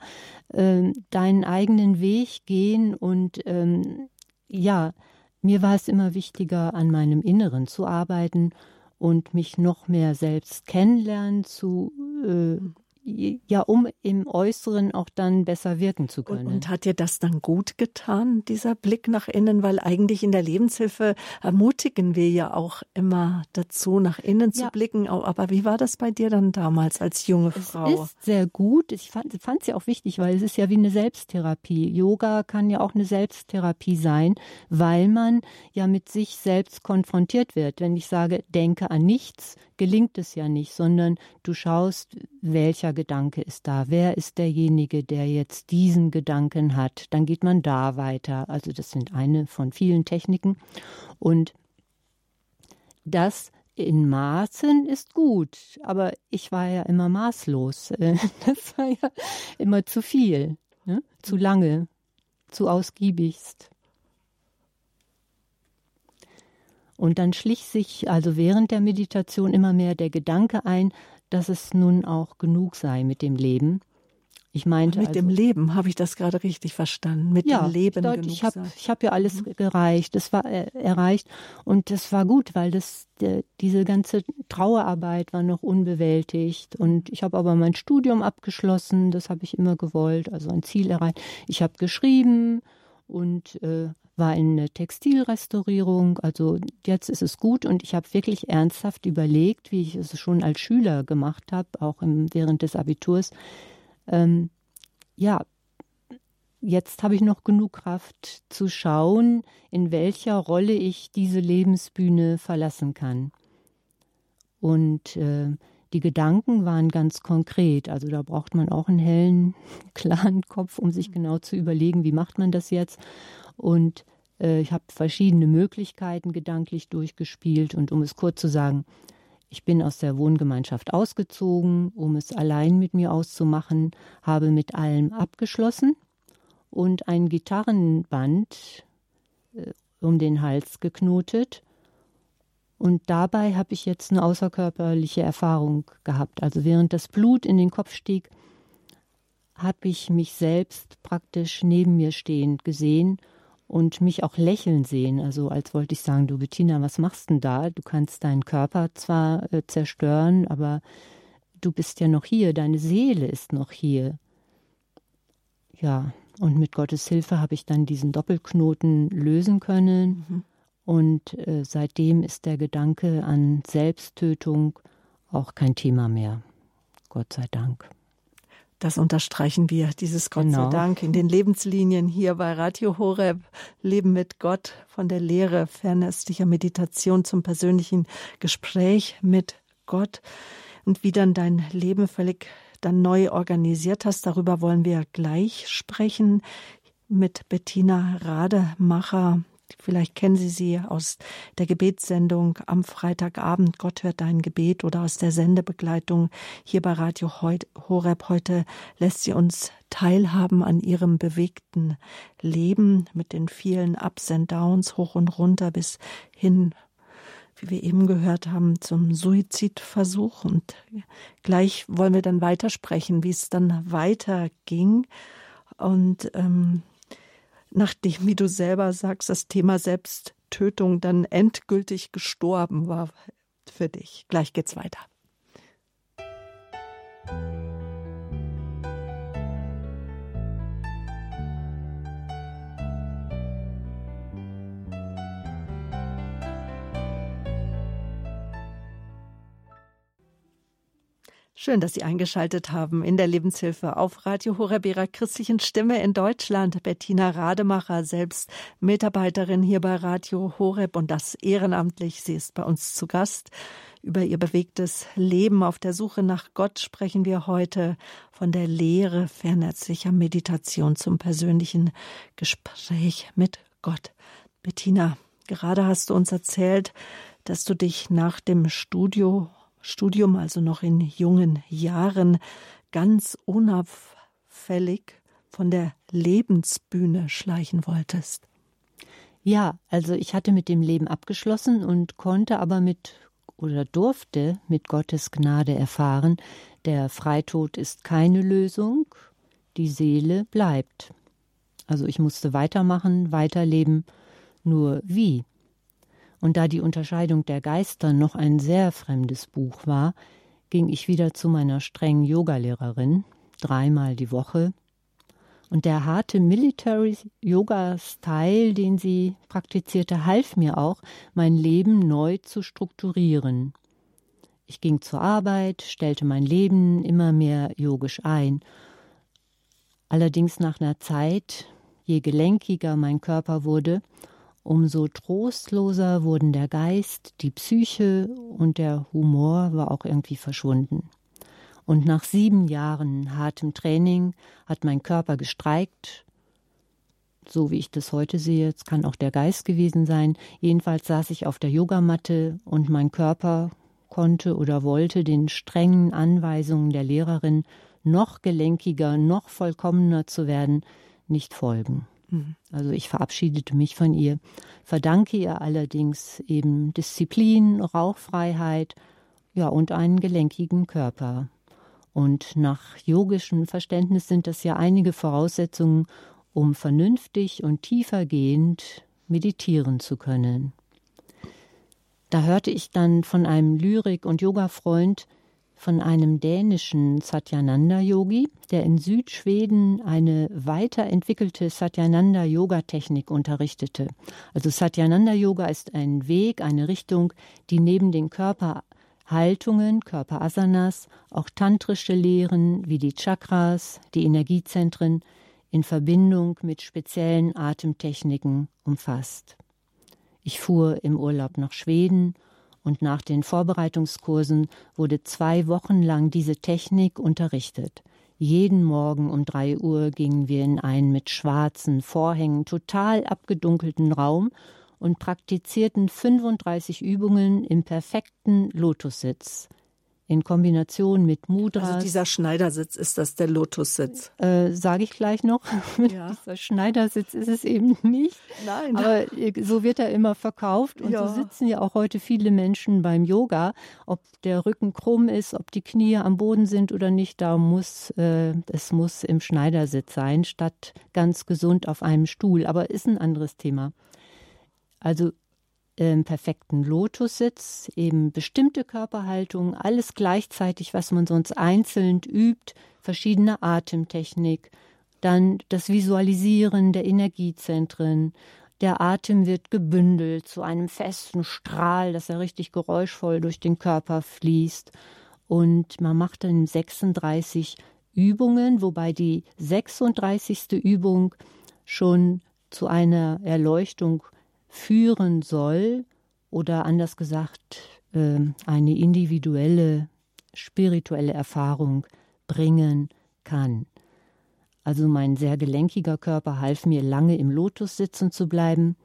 äh, deinen eigenen Weg gehen und ähm, ja, mir war es immer wichtiger, an meinem Inneren zu arbeiten und mich noch mehr selbst kennenlernen zu äh, ja, um im Äußeren auch dann besser wirken zu können. Und, und, hat dir das dann gut getan, dieser Blick nach innen? Weil eigentlich in der Lebenshilfe ermutigen wir ja auch immer dazu, nach innen ja. zu blicken. Aber wie war das bei dir dann damals als junge Frau? Es ist sehr gut. Ich fand es ja auch wichtig, weil es ist ja wie eine Selbsttherapie. Yoga kann ja auch eine Selbsttherapie sein, weil man ja mit sich selbst konfrontiert wird. Wenn ich sage, denke an nichts, gelingt es ja nicht, sondern du schaust, welcher Gedanke ist da, wer ist derjenige, der jetzt diesen Gedanken hat. Dann geht man da weiter. Also das sind eine von vielen Techniken. Und das in Maßen ist gut, aber ich war ja immer maßlos. Das war ja immer zu viel, ne? zu lange, zu ausgiebigst. Und dann schlich sich also während der Meditation immer mehr der Gedanke ein, dass es nun auch genug sei mit dem Leben ich meinte mit also, dem Leben habe ich das gerade richtig verstanden. Mit ja, dem Leben dort, genug ich habe ich habe ja alles mhm. gereicht. Das war äh, erreicht und das war gut, weil das der, diese ganze Trauerarbeit war noch unbewältigt und ich habe aber mein Studium abgeschlossen. Das habe ich immer gewollt, also ein Ziel erreicht. Ich habe geschrieben und äh, war in der Textilrestaurierung. Also jetzt ist es gut und ich habe wirklich ernsthaft überlegt, wie ich es schon als Schüler gemacht habe, auch im, während des Abiturs ähm, ja, jetzt habe ich noch genug Kraft zu schauen, in welcher Rolle ich diese Lebensbühne verlassen kann. Und äh, die Gedanken waren ganz konkret. Also da braucht man auch einen hellen, klaren Kopf, um sich genau zu überlegen, wie macht man das jetzt. Und äh, ich habe verschiedene Möglichkeiten gedanklich durchgespielt. Und um es kurz zu sagen, ich bin aus der Wohngemeinschaft ausgezogen, um es allein mit mir auszumachen, habe mit allem abgeschlossen und ein Gitarrenband äh, um den Hals geknotet. Und dabei habe ich jetzt eine außerkörperliche Erfahrung gehabt. Also während das Blut in den Kopf stieg, habe ich mich selbst praktisch neben mir stehend gesehen und mich auch lächeln sehen. Also als wollte ich sagen, du Bettina, was machst denn da? Du kannst deinen Körper zwar äh, zerstören, aber du bist ja noch hier, deine Seele ist noch hier. Ja, und mit Gottes Hilfe habe ich dann diesen Doppelknoten lösen können. Mhm. Und äh, seitdem ist der Gedanke an Selbsttötung auch kein Thema mehr. Gott sei Dank. Das unterstreichen wir, dieses Gott genau. sei Dank, in den Lebenslinien hier bei Radio Horeb. Leben mit Gott von der Lehre fernöstlicher Meditation zum persönlichen Gespräch mit Gott. Und wie dann dein Leben völlig dann neu organisiert hast, darüber wollen wir gleich sprechen mit Bettina Rademacher. Vielleicht kennen Sie sie aus der Gebetssendung am Freitagabend Gott hört dein Gebet oder aus der Sendebegleitung hier bei Radio Horeb. Heute lässt sie uns teilhaben an ihrem bewegten Leben mit den vielen Ups and Downs hoch und runter bis hin wie wir eben gehört haben, zum Suizidversuch. Und gleich wollen wir dann weitersprechen, wie es dann weiterging. Und ähm, nachdem, wie du selber sagst, das Thema Selbsttötung dann endgültig gestorben war für dich. Gleich geht's weiter. Schön, dass Sie eingeschaltet haben in der Lebenshilfe auf Radio Horeb ihrer christlichen Stimme in Deutschland. Bettina Rademacher, selbst Mitarbeiterin hier bei Radio Horeb und das ehrenamtlich. Sie ist bei uns zu Gast. Über ihr bewegtes Leben auf der Suche nach Gott sprechen wir heute von der Lehre fernherzlicher Meditation zum persönlichen Gespräch mit Gott. Bettina, gerade hast du uns erzählt, dass du dich nach dem Studio Studium, also noch in jungen Jahren, ganz unauffällig von der Lebensbühne schleichen wolltest. Ja, also ich hatte mit dem Leben abgeschlossen und konnte aber mit oder durfte mit Gottes Gnade erfahren, der Freitod ist keine Lösung, die Seele bleibt. Also ich musste weitermachen, weiterleben, nur wie? Und da die Unterscheidung der Geister noch ein sehr fremdes Buch war, ging ich wieder zu meiner strengen Yogalehrerin, dreimal die Woche. Und der harte Military-Yoga-Style, den sie praktizierte, half mir auch, mein Leben neu zu strukturieren. Ich ging zur Arbeit, stellte mein Leben immer mehr yogisch ein. Allerdings nach einer Zeit, je gelenkiger mein Körper wurde umso trostloser wurden der Geist, die Psyche und der Humor war auch irgendwie verschwunden. Und nach sieben Jahren hartem Training hat mein Körper gestreikt, so wie ich das heute sehe, es kann auch der Geist gewesen sein. Jedenfalls saß ich auf der Yogamatte und mein Körper konnte oder wollte den strengen Anweisungen der Lehrerin, noch gelenkiger, noch vollkommener zu werden, nicht folgen. Mhm. Also ich verabschiedete mich von ihr, verdanke ihr allerdings eben Disziplin, Rauchfreiheit, ja und einen gelenkigen Körper. Und nach yogischem Verständnis sind das ja einige Voraussetzungen, um vernünftig und tiefergehend meditieren zu können. Da hörte ich dann von einem Lyrik- und Yoga-Freund, von einem dänischen Satyananda-Yogi, der in Südschweden eine weiterentwickelte Satyananda-Yoga-Technik unterrichtete. Also Satyananda-Yoga ist ein Weg, eine Richtung, die neben den Körperhaltungen, Körperasanas, auch tantrische Lehren wie die Chakras, die Energiezentren in Verbindung mit speziellen Atemtechniken umfasst. Ich fuhr im Urlaub nach Schweden und nach den Vorbereitungskursen wurde zwei Wochen lang diese Technik unterrichtet. Jeden Morgen um drei Uhr gingen wir in einen mit schwarzen Vorhängen total abgedunkelten Raum und praktizierten 35 Übungen im perfekten Lotussitz in Kombination mit Mudras. Also dieser Schneidersitz ist das der Lotussitz? Äh, Sage ich gleich noch. Ja. dieser Schneidersitz ist es eben nicht. Nein. Aber äh, so wird er immer verkauft und ja. so sitzen ja auch heute viele Menschen beim Yoga. Ob der Rücken krumm ist, ob die Knie am Boden sind oder nicht, da muss äh, es muss im Schneidersitz sein, statt ganz gesund auf einem Stuhl. Aber ist ein anderes Thema. Also im perfekten Lotussitz, eben bestimmte Körperhaltung, alles gleichzeitig, was man sonst einzeln übt, verschiedene Atemtechnik, dann das Visualisieren der Energiezentren. Der Atem wird gebündelt zu einem festen Strahl, dass er richtig geräuschvoll durch den Körper fließt. Und man macht dann 36 Übungen, wobei die 36. Übung schon zu einer Erleuchtung führen soll oder anders gesagt ähm, eine individuelle spirituelle Erfahrung bringen kann. Also mein sehr gelenkiger Körper half mir lange im Lotus sitzen zu bleiben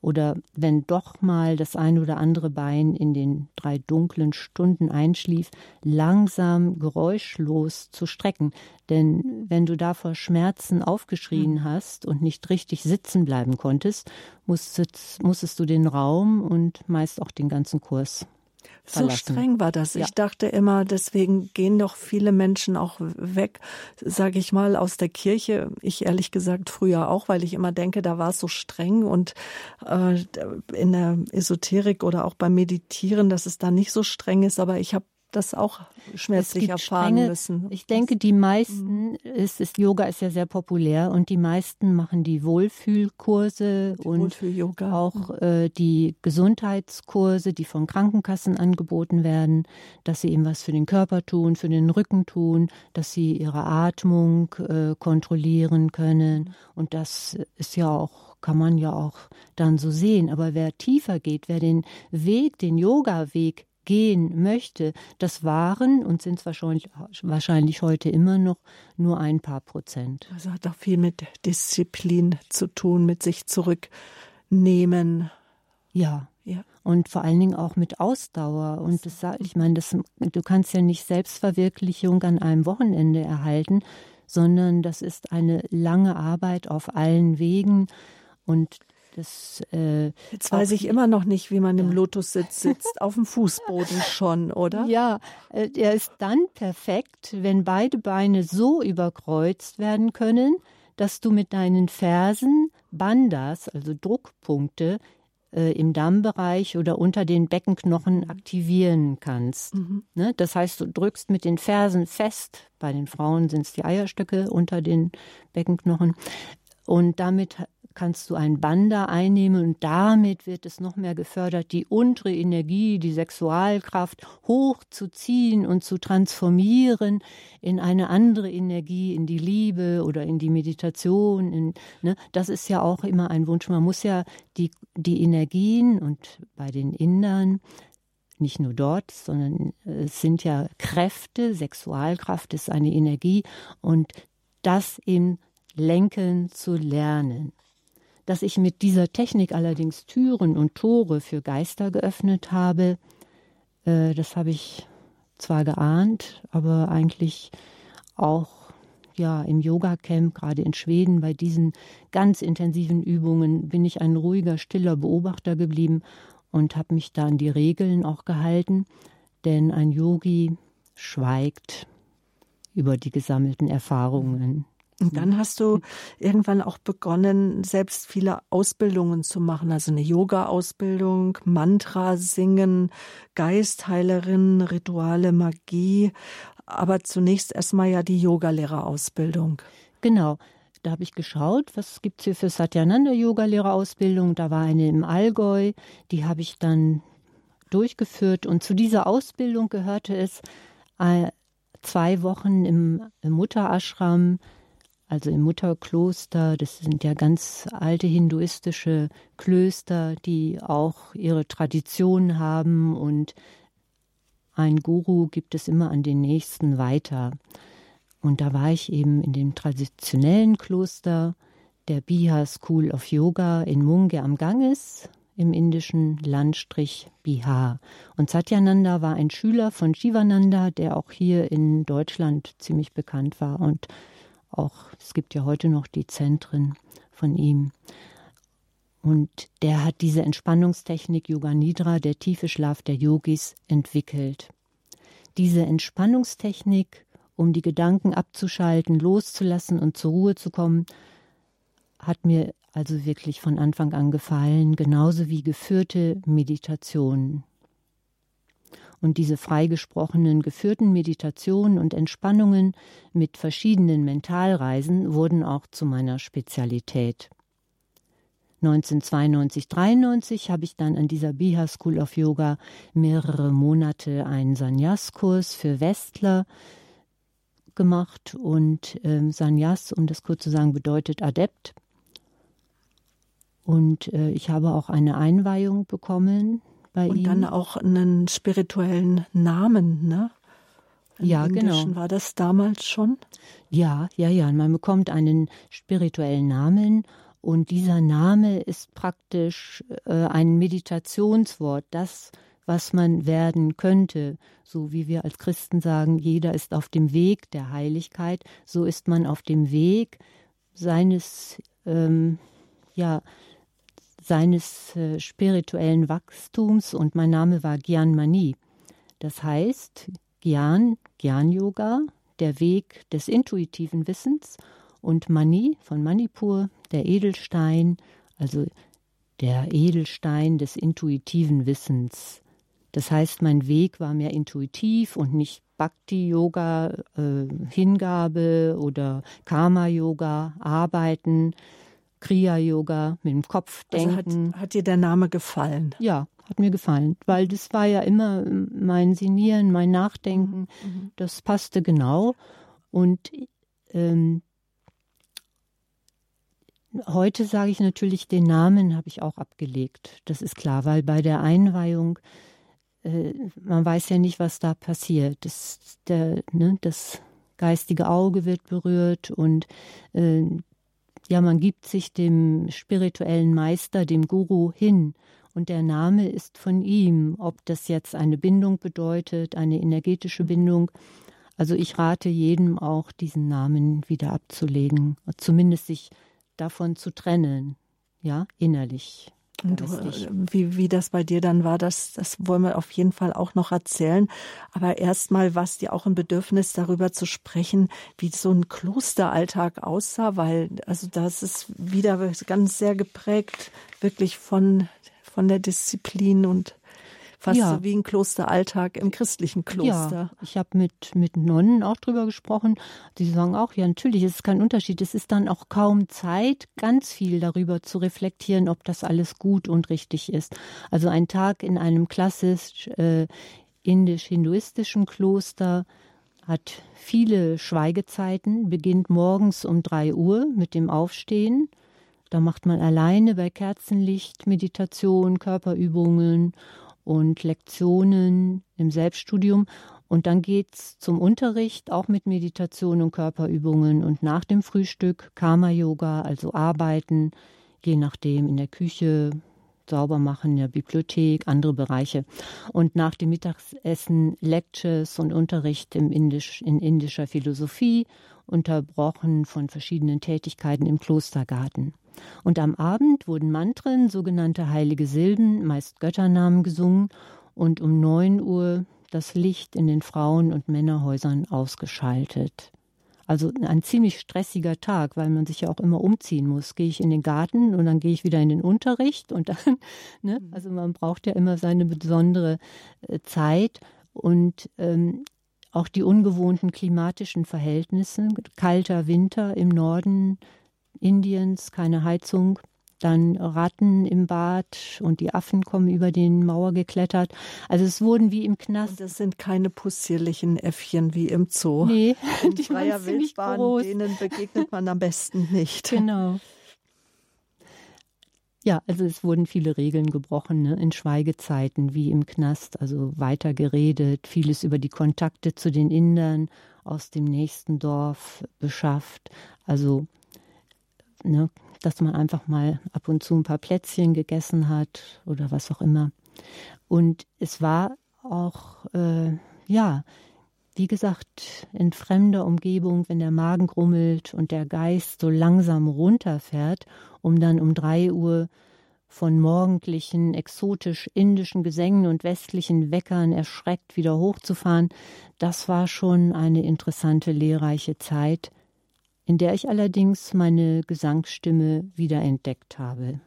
oder wenn doch mal das ein oder andere Bein in den drei dunklen Stunden einschlief, langsam geräuschlos zu strecken. Denn wenn du da vor Schmerzen aufgeschrien mhm. hast und nicht richtig sitzen bleiben konntest, musstest, musstest du den Raum und meist auch den ganzen Kurs so streng war das. Ja. Ich dachte immer, deswegen gehen doch viele Menschen auch weg, sage ich mal, aus der Kirche. Ich ehrlich gesagt früher auch, weil ich immer denke, da war es so streng und äh, in der Esoterik oder auch beim Meditieren, dass es da nicht so streng ist. Aber ich habe das auch schmerzlich erfahren strenge, müssen. Ich denke, die meisten, ist, ist, Yoga ist ja sehr populär und die meisten machen die Wohlfühlkurse die und Wohlfühl auch äh, die Gesundheitskurse, die von Krankenkassen angeboten werden, dass sie eben was für den Körper tun, für den Rücken tun, dass sie ihre Atmung äh, kontrollieren können und das ist ja auch kann man ja auch dann so sehen. Aber wer tiefer geht, wer den Weg, den Yoga-Weg gehen möchte, das waren und sind es wahrscheinlich, wahrscheinlich heute immer noch nur ein paar Prozent. Also hat auch viel mit Disziplin zu tun, mit sich zurücknehmen. Ja. Ja. Und vor allen Dingen auch mit Ausdauer. Und das, ich meine, das, du kannst ja nicht Selbstverwirklichung an einem Wochenende erhalten, sondern das ist eine lange Arbeit auf allen Wegen. Und das, äh, Jetzt weiß ich immer noch nicht, wie man im Lotussitz sitzt. Auf dem Fußboden schon, oder? Ja, äh, er ist dann perfekt, wenn beide Beine so überkreuzt werden können, dass du mit deinen Fersen Bandas, also Druckpunkte, äh, im Dammbereich oder unter den Beckenknochen aktivieren kannst. Mhm. Ne? Das heißt, du drückst mit den Fersen fest, bei den Frauen sind es die Eierstöcke unter den Beckenknochen, und damit kannst du ein Banda einnehmen und damit wird es noch mehr gefördert, die untere Energie, die Sexualkraft hochzuziehen und zu transformieren in eine andere Energie, in die Liebe oder in die Meditation. In, ne? Das ist ja auch immer ein Wunsch. Man muss ja die, die Energien und bei den Indern nicht nur dort, sondern es sind ja Kräfte, Sexualkraft ist eine Energie und das im Lenken zu lernen. Dass ich mit dieser Technik allerdings Türen und Tore für Geister geöffnet habe, äh, das habe ich zwar geahnt, aber eigentlich auch ja im Yoga-Camp, gerade in Schweden, bei diesen ganz intensiven Übungen bin ich ein ruhiger, stiller Beobachter geblieben und habe mich da an die Regeln auch gehalten, denn ein Yogi schweigt über die gesammelten Erfahrungen. Und dann hast du irgendwann auch begonnen, selbst viele Ausbildungen zu machen, also eine Yoga-Ausbildung, Mantra singen, Geistheilerin, Rituale, Magie, aber zunächst erstmal ja die Yogalehrerausbildung. Genau. Da habe ich geschaut, was gibt es hier für Satyananda Yogalehrerausbildung. Da war eine im Allgäu, die habe ich dann durchgeführt und zu dieser Ausbildung gehörte es äh, zwei Wochen im Mutterashram also im Mutterkloster. Das sind ja ganz alte hinduistische Klöster, die auch ihre Tradition haben und ein Guru gibt es immer an den nächsten weiter. Und da war ich eben in dem traditionellen Kloster der Bihar School of Yoga in Munge am Ganges im indischen Landstrich Bihar. Und Satyananda war ein Schüler von Shivananda, der auch hier in Deutschland ziemlich bekannt war und auch, es gibt ja heute noch die Zentren von ihm. Und der hat diese Entspannungstechnik Yoga Nidra, der tiefe Schlaf der Yogis, entwickelt. Diese Entspannungstechnik, um die Gedanken abzuschalten, loszulassen und zur Ruhe zu kommen, hat mir also wirklich von Anfang an gefallen, genauso wie geführte Meditation und diese freigesprochenen geführten Meditationen und Entspannungen mit verschiedenen Mentalreisen wurden auch zu meiner Spezialität. 1992, 93 habe ich dann an dieser Bihar School of Yoga mehrere Monate einen Sanyas-Kurs für Westler gemacht und äh, Sanyas, um das kurz zu sagen, bedeutet Adept. Und äh, ich habe auch eine Einweihung bekommen bei und ihm. dann auch einen spirituellen Namen, ne? Im ja, genau. Indischen genau. War das damals schon? Ja, ja, ja. Man bekommt einen spirituellen Namen und dieser Name ist praktisch äh, ein Meditationswort, das, was man werden könnte. So wie wir als Christen sagen, jeder ist auf dem Weg der Heiligkeit, so ist man auf dem Weg seines, ähm, ja, seines äh, spirituellen Wachstums und mein Name war Gyan Mani. Das heißt, Gyan, Gyan Yoga, der Weg des intuitiven Wissens und Mani von Manipur, der Edelstein, also der Edelstein des intuitiven Wissens. Das heißt, mein Weg war mehr intuitiv und nicht Bhakti-Yoga, äh, Hingabe oder Karma-Yoga, Arbeiten, Kriya-Yoga, mit dem Kopf denken. Also hat, hat dir der Name gefallen? Ja, hat mir gefallen, weil das war ja immer mein Sinieren, mein Nachdenken. Mhm. mhm. Das passte genau. Und ähm, heute sage ich natürlich, den Namen habe ich auch abgelegt. Das ist klar, weil bei der Einweihung äh, man weiß ja nicht, was da passiert. Das, der, ne, das geistige Auge wird berührt und äh, ja, man gibt sich dem spirituellen Meister, dem Guru hin und der Name ist von ihm, ob das jetzt eine Bindung bedeutet, eine energetische Bindung. Also ich rate jedem auch, diesen Namen wieder abzulegen, zumindest sich davon zu trennen, ja, innerlich. Du, äh, wie, wie das bei dir dann war, das, das wollen wir auf jeden Fall auch noch erzählen. Aber erstmal war es dir auch ein Bedürfnis, darüber zu sprechen, wie so ein Klosteralltag aussah, weil also das ist wieder ganz sehr geprägt, wirklich von, von der Disziplin und Fast ja. so wie ein Klosteralltag im christlichen Kloster. Ja, ich habe mit, mit Nonnen auch drüber gesprochen. Die sagen auch, ja, natürlich, es ist kein Unterschied. Es ist dann auch kaum Zeit, ganz viel darüber zu reflektieren, ob das alles gut und richtig ist. Also ein Tag in einem klassisch äh, indisch-hinduistischen Kloster hat viele Schweigezeiten, beginnt morgens um drei Uhr mit dem Aufstehen. Da macht man alleine bei Kerzenlicht Meditation, Körperübungen und Lektionen im Selbststudium. Und dann geht's zum Unterricht, auch mit Meditation und Körperübungen. Und nach dem Frühstück Karma-Yoga, also Arbeiten, je nachdem in der Küche, sauber machen in der Bibliothek, andere Bereiche. Und nach dem Mittagessen Lectures und Unterricht im Indisch, in indischer Philosophie, unterbrochen von verschiedenen Tätigkeiten im Klostergarten. Und am Abend wurden Mantren, sogenannte heilige Silben, meist Götternamen gesungen und um neun Uhr das Licht in den Frauen- und Männerhäusern ausgeschaltet. Also ein ziemlich stressiger Tag, weil man sich ja auch immer umziehen muss. Gehe ich in den Garten und dann gehe ich wieder in den Unterricht und dann, ne? Mhm. also man braucht ja immer seine besondere äh, Zeit und ähm, auch die ungewohnten klimatischen Verhältnisse, kalter Winter im Norden Indiens, keine Heizung, dann Ratten im Bad und die Affen kommen über den Mauer geklettert. Also es wurden wie im Knast. Und das sind keine possierlichen Äffchen wie im Zoo. Nee, in die freier Wildbahn, groß. denen begegnet man am besten nicht. Genau. Ja, also es wurden viele Regeln gebrochen ne? in Schweigezeiten wie im Knast, also weiter geredet, vieles über die Kontakte zu den Indern aus dem nächsten Dorf beschafft. Also ne, dass man einfach mal ab und zu ein paar Plätzchen gegessen hat oder was auch immer. Und es war auch, äh, ja, wie gesagt, in fremder Umgebung, wenn der Magen grummelt und der Geist so langsam runterfährt, um dann um drei Uhr von morgendlichen, exotisch indischen Gesängen und westlichen Weckern erschreckt wieder hochzufahren, das war schon eine interessante, lehrreiche Zeit, in der ich allerdings meine Gesangsstimme wiederentdeckt habe.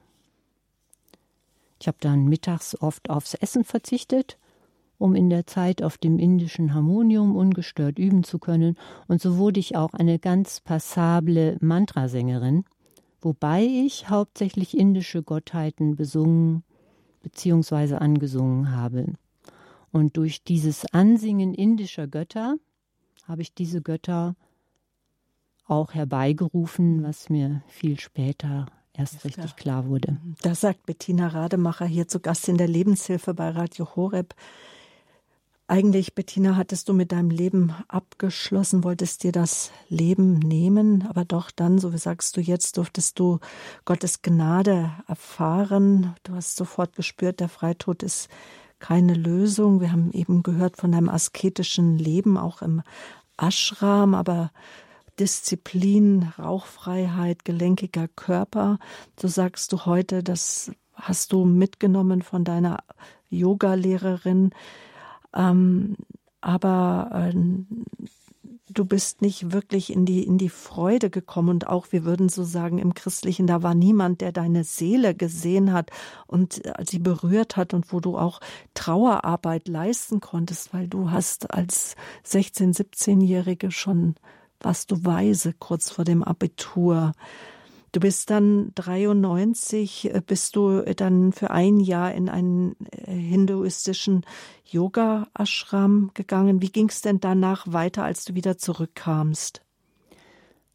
Ich habe dann mittags oft aufs Essen verzichtet, um in der Zeit auf dem indischen Harmonium ungestört üben zu können, und so wurde ich auch eine ganz passable Mantrasängerin, wobei ich hauptsächlich indische Gottheiten besungen bzw. angesungen habe. Und durch dieses Ansingen indischer Götter habe ich diese Götter auch herbeigerufen, was mir viel später erst richtig klar wurde. Da sagt Bettina Rademacher hier zu Gast in der Lebenshilfe bei Radio Horeb. Eigentlich, Bettina, hattest du mit deinem Leben abgeschlossen, wolltest dir das Leben nehmen, aber doch dann, so wie sagst du jetzt, durftest du Gottes Gnade erfahren. Du hast sofort gespürt, der Freitod ist keine Lösung. Wir haben eben gehört von deinem asketischen Leben, auch im Ashram, aber Disziplin, Rauchfreiheit, gelenkiger Körper. So sagst du heute, das hast du mitgenommen von deiner Yoga-Lehrerin. Ähm, aber äh, du bist nicht wirklich in die, in die Freude gekommen. Und auch, wir würden so sagen, im Christlichen, da war niemand, der deine Seele gesehen hat und äh, sie berührt hat und wo du auch Trauerarbeit leisten konntest, weil du hast als 16-, 17-Jährige schon warst du weise kurz vor dem Abitur. Du bist dann 93, äh, bist du dann für ein Jahr in einen äh, hinduistischen Yoga-Ashram gegangen. Wie ging es denn danach weiter, als du wieder zurückkamst?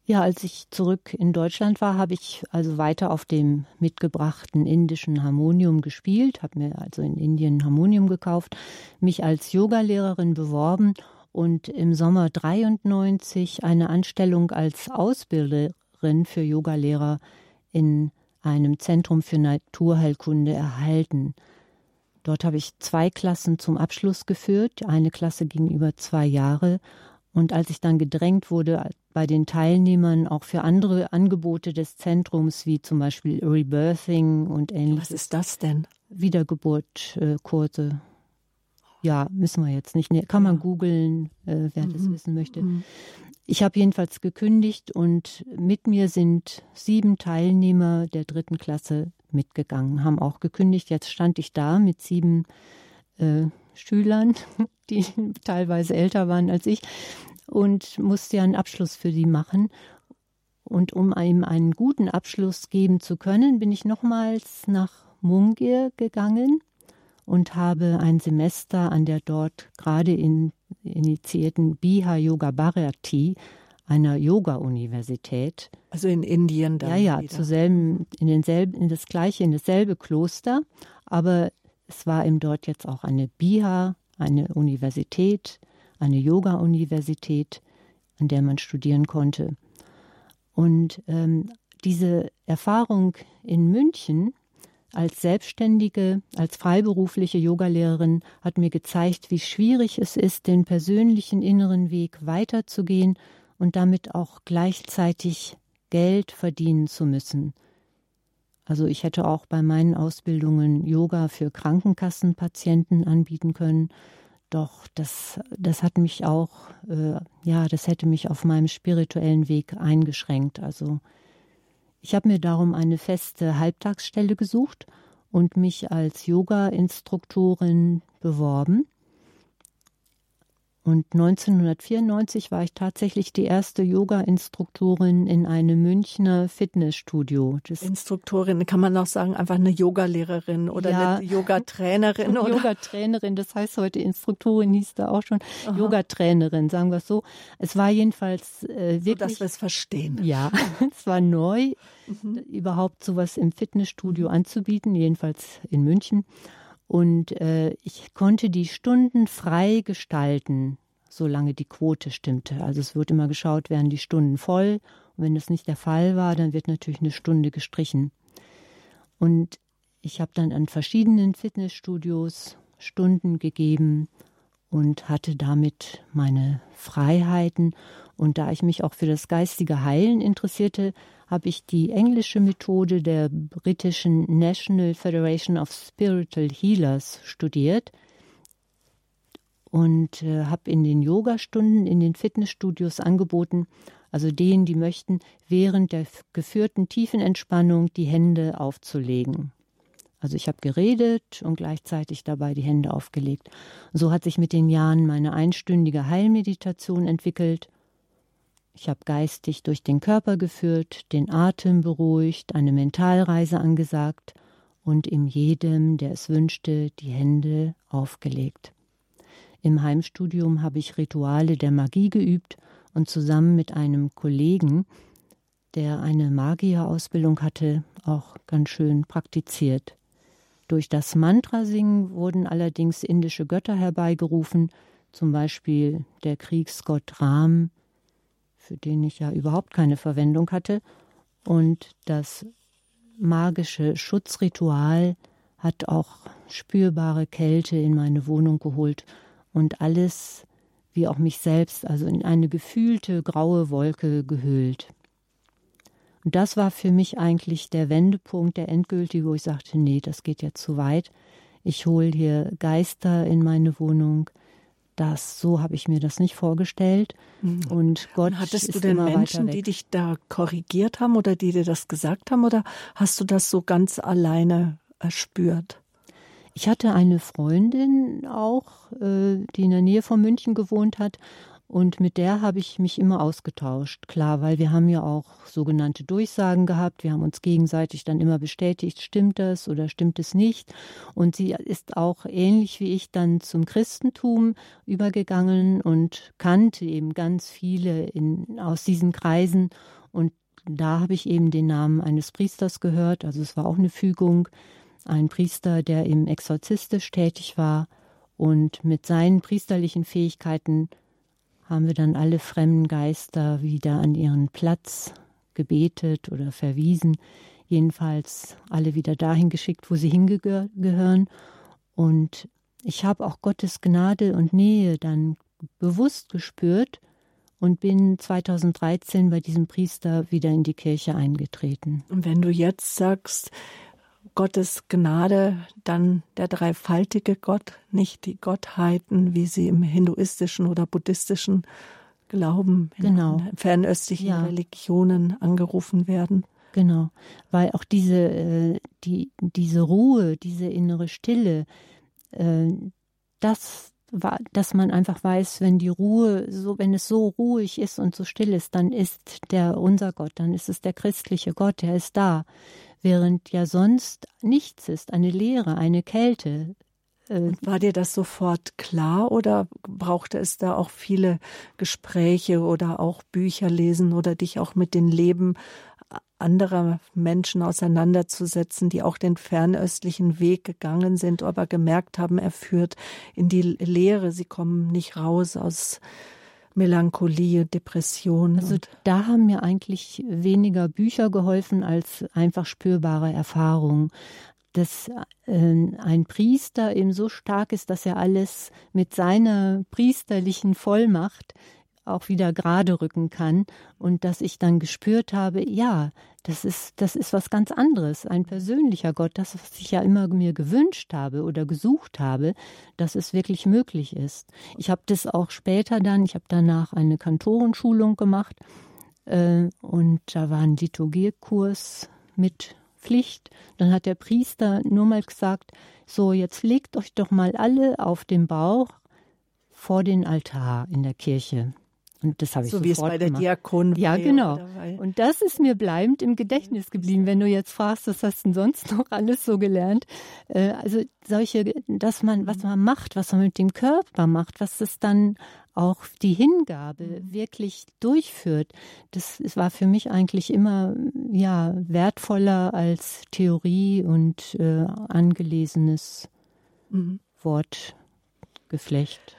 Ja, als ich zurück in Deutschland war, habe ich also weiter auf dem mitgebrachten indischen Harmonium gespielt, habe mir also in Indien ein Harmonium gekauft, mich als Yogalehrerin beworben und im Sommer 93 eine Anstellung als Ausbilderin für Yogalehrer in einem Zentrum für Naturheilkunde erhalten. Dort habe ich zwei Klassen zum Abschluss geführt. Eine Klasse ging über zwei Jahre. Und als ich dann gedrängt wurde, bei den Teilnehmern auch für andere Angebote des Zentrums, wie zum Beispiel Rebirthing und ähnliches. Was ist das denn? Wiedergeburtkurse ja, müssen wir jetzt nicht. Kann man googeln, äh, wer mhm. das wissen möchte. Mhm. Ich habe jedenfalls gekündigt und mit mir sind sieben Teilnehmer der dritten Klasse mitgegangen, haben auch gekündigt. Jetzt stand ich da mit sieben äh, Schülern, die teilweise älter waren als ich, und musste ja einen Abschluss für die machen. Und um ihm einen guten Abschluss geben zu können, bin ich nochmals nach Mungir gegangen und habe ein Semester an der dort gerade in, initiierten Biha Yoga Bharati, einer Yoga-Universität. Also in Indien dann. Ja, ja, zuselben, in, denselben, in das gleiche, in dasselbe Kloster, aber es war eben dort jetzt auch eine Biha, eine Universität, eine Yoga-Universität, an der man studieren konnte. Und ähm, diese Erfahrung in München als Selbstständige, als freiberufliche Yogalehrerin hat mir gezeigt, wie schwierig es ist, den persönlichen inneren Weg weiterzugehen und damit auch gleichzeitig Geld verdienen zu müssen. Also ich hätte auch bei meinen Ausbildungen Yoga für Krankenkassenpatienten anbieten können, doch das, das hat mich auch, äh, ja, das hätte mich auf meinem spirituellen Weg eingeschränkt. Also ich habe mir darum eine feste Halbtagsstelle gesucht und mich als Yoga-Instruktorin beworben. Und 1994 war ich tatsächlich die erste Yoga-Instruktorin in einem Münchner Fitnessstudio. Das Instruktorin, kann man auch sagen, einfach eine Yogalehrerin oder ja, eine Yogatrainerin? Yogatrainerin, das heißt heute Instruktorin hieß da auch schon. Yogatrainerin, sagen wir es so. Es war jedenfalls äh, wirklich. So, dass wir es verstehen. Ja, es war neu, mhm. überhaupt sowas im Fitnessstudio anzubieten, jedenfalls in München. Und äh, ich konnte die Stunden frei gestalten, solange die Quote stimmte. Also es wird immer geschaut, werden die Stunden voll. Und wenn das nicht der Fall war, dann wird natürlich eine Stunde gestrichen. Und ich habe dann an verschiedenen Fitnessstudios Stunden gegeben und hatte damit meine Freiheiten. Und da ich mich auch für das geistige Heilen interessierte, habe ich die englische Methode der britischen National Federation of Spiritual Healers studiert und äh, habe in den Yogastunden in den Fitnessstudios angeboten, also denen, die möchten, während der geführten tiefen Entspannung die Hände aufzulegen. Also ich habe geredet und gleichzeitig dabei die Hände aufgelegt. so hat sich mit den Jahren meine einstündige Heilmeditation entwickelt ich habe geistig durch den Körper geführt, den Atem beruhigt, eine Mentalreise angesagt und in jedem, der es wünschte, die Hände aufgelegt. Im Heimstudium habe ich Rituale der Magie geübt und zusammen mit einem Kollegen, der eine Magierausbildung hatte, auch ganz schön praktiziert. Durch das Mantrasingen wurden allerdings indische Götter herbeigerufen, zum Beispiel der Kriegsgott Ram, für den ich ja überhaupt keine Verwendung hatte. Und das magische Schutzritual hat auch spürbare Kälte in meine Wohnung geholt und alles, wie auch mich selbst, also in eine gefühlte graue Wolke gehüllt. Und das war für mich eigentlich der Wendepunkt, der endgültige, wo ich sagte, nee, das geht ja zu weit. Ich hole hier Geister in meine Wohnung, das, so habe ich mir das nicht vorgestellt. Mhm. Und Gott und Hattest du denn Menschen, die dich da korrigiert haben oder die dir das gesagt haben oder hast du das so ganz alleine erspürt? Ich hatte eine Freundin auch, äh, die in der Nähe von München gewohnt hat und mit der habe ich mich immer ausgetauscht, klar, weil wir haben ja auch sogenannte Durchsagen gehabt. Wir haben uns gegenseitig dann immer bestätigt, stimmt das oder stimmt es nicht. Und sie ist auch ähnlich wie ich dann zum Christentum übergegangen und kannte eben ganz viele in, aus diesen Kreisen. Und da habe ich eben den Namen eines Priesters gehört. Also es war auch eine Fügung. Ein Priester, der im exorzistisch tätig war und mit seinen priesterlichen Fähigkeiten haben wir dann alle fremden Geister wieder an ihren Platz gebetet oder verwiesen, jedenfalls alle wieder dahin geschickt, wo sie hingehören. Und ich habe auch Gottes Gnade und Nähe dann bewusst gespürt und bin 2013 bei diesem Priester wieder in die Kirche eingetreten. Und wenn du jetzt sagst, Gottes Gnade dann der dreifaltige Gott, nicht die Gottheiten, wie sie im hinduistischen oder buddhistischen Glauben genau. in fernöstlichen ja. Religionen angerufen werden. Genau, weil auch diese, äh, die, diese Ruhe, diese innere Stille, äh, das war, dass man einfach weiß, wenn die Ruhe, so, wenn es so ruhig ist und so still ist, dann ist der unser Gott, dann ist es der christliche Gott, der ist da. Während ja sonst nichts ist, eine Leere, eine Kälte. Äh, war dir das sofort klar oder brauchte es da auch viele Gespräche oder auch Bücher lesen oder dich auch mit den Leben anderer Menschen auseinanderzusetzen, die auch den fernöstlichen Weg gegangen sind, aber gemerkt haben, er führt in die Leere. Sie kommen nicht raus aus Melancholie, Depression. Also da haben mir eigentlich weniger Bücher geholfen als einfach spürbare Erfahrungen. Dass äh, ein Priester eben so stark ist, dass er alles mit seiner priesterlichen Vollmacht auch wieder gerade rücken kann und dass ich dann gespürt habe, ja, das ist, das ist was ganz anderes, ein persönlicher Gott, das, was ich ja immer mir gewünscht habe oder gesucht habe, dass es wirklich möglich ist. Ich habe das auch später dann, ich habe danach eine Kantorenschulung gemacht äh, und da war ein Liturgiekurs mit Pflicht. Dann hat der Priester nur mal gesagt, so jetzt legt euch doch mal alle auf den Bauch vor den Altar in der Kirche. Und das habe ich so wie es bei der Diakon Ja, genau. Und das ist mir bleibend im Gedächtnis geblieben. Wenn du jetzt fragst, was hast du denn sonst noch alles so gelernt? Äh, also solche, dass man, was man macht, was man mit dem Körper macht, was das dann auch die Hingabe mhm. wirklich durchführt, das, das war für mich eigentlich immer ja wertvoller als Theorie und äh, angelesenes mhm. Wortgeflecht.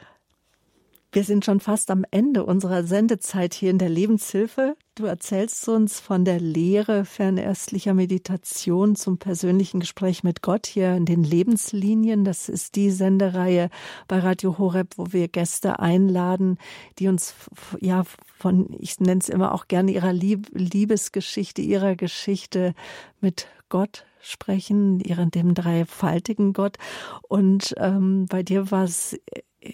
Wir sind schon fast am Ende unserer Sendezeit hier in der Lebenshilfe. Du erzählst uns von der Lehre fernöstlicher Meditation zum persönlichen Gespräch mit Gott hier in den Lebenslinien. Das ist die Sendereihe bei Radio Horeb, wo wir Gäste einladen, die uns ja von, ich nenne es immer auch gerne ihrer Liebesgeschichte, ihrer Geschichte mit Gott sprechen, ihren dem dreifaltigen Gott. Und ähm, bei dir war es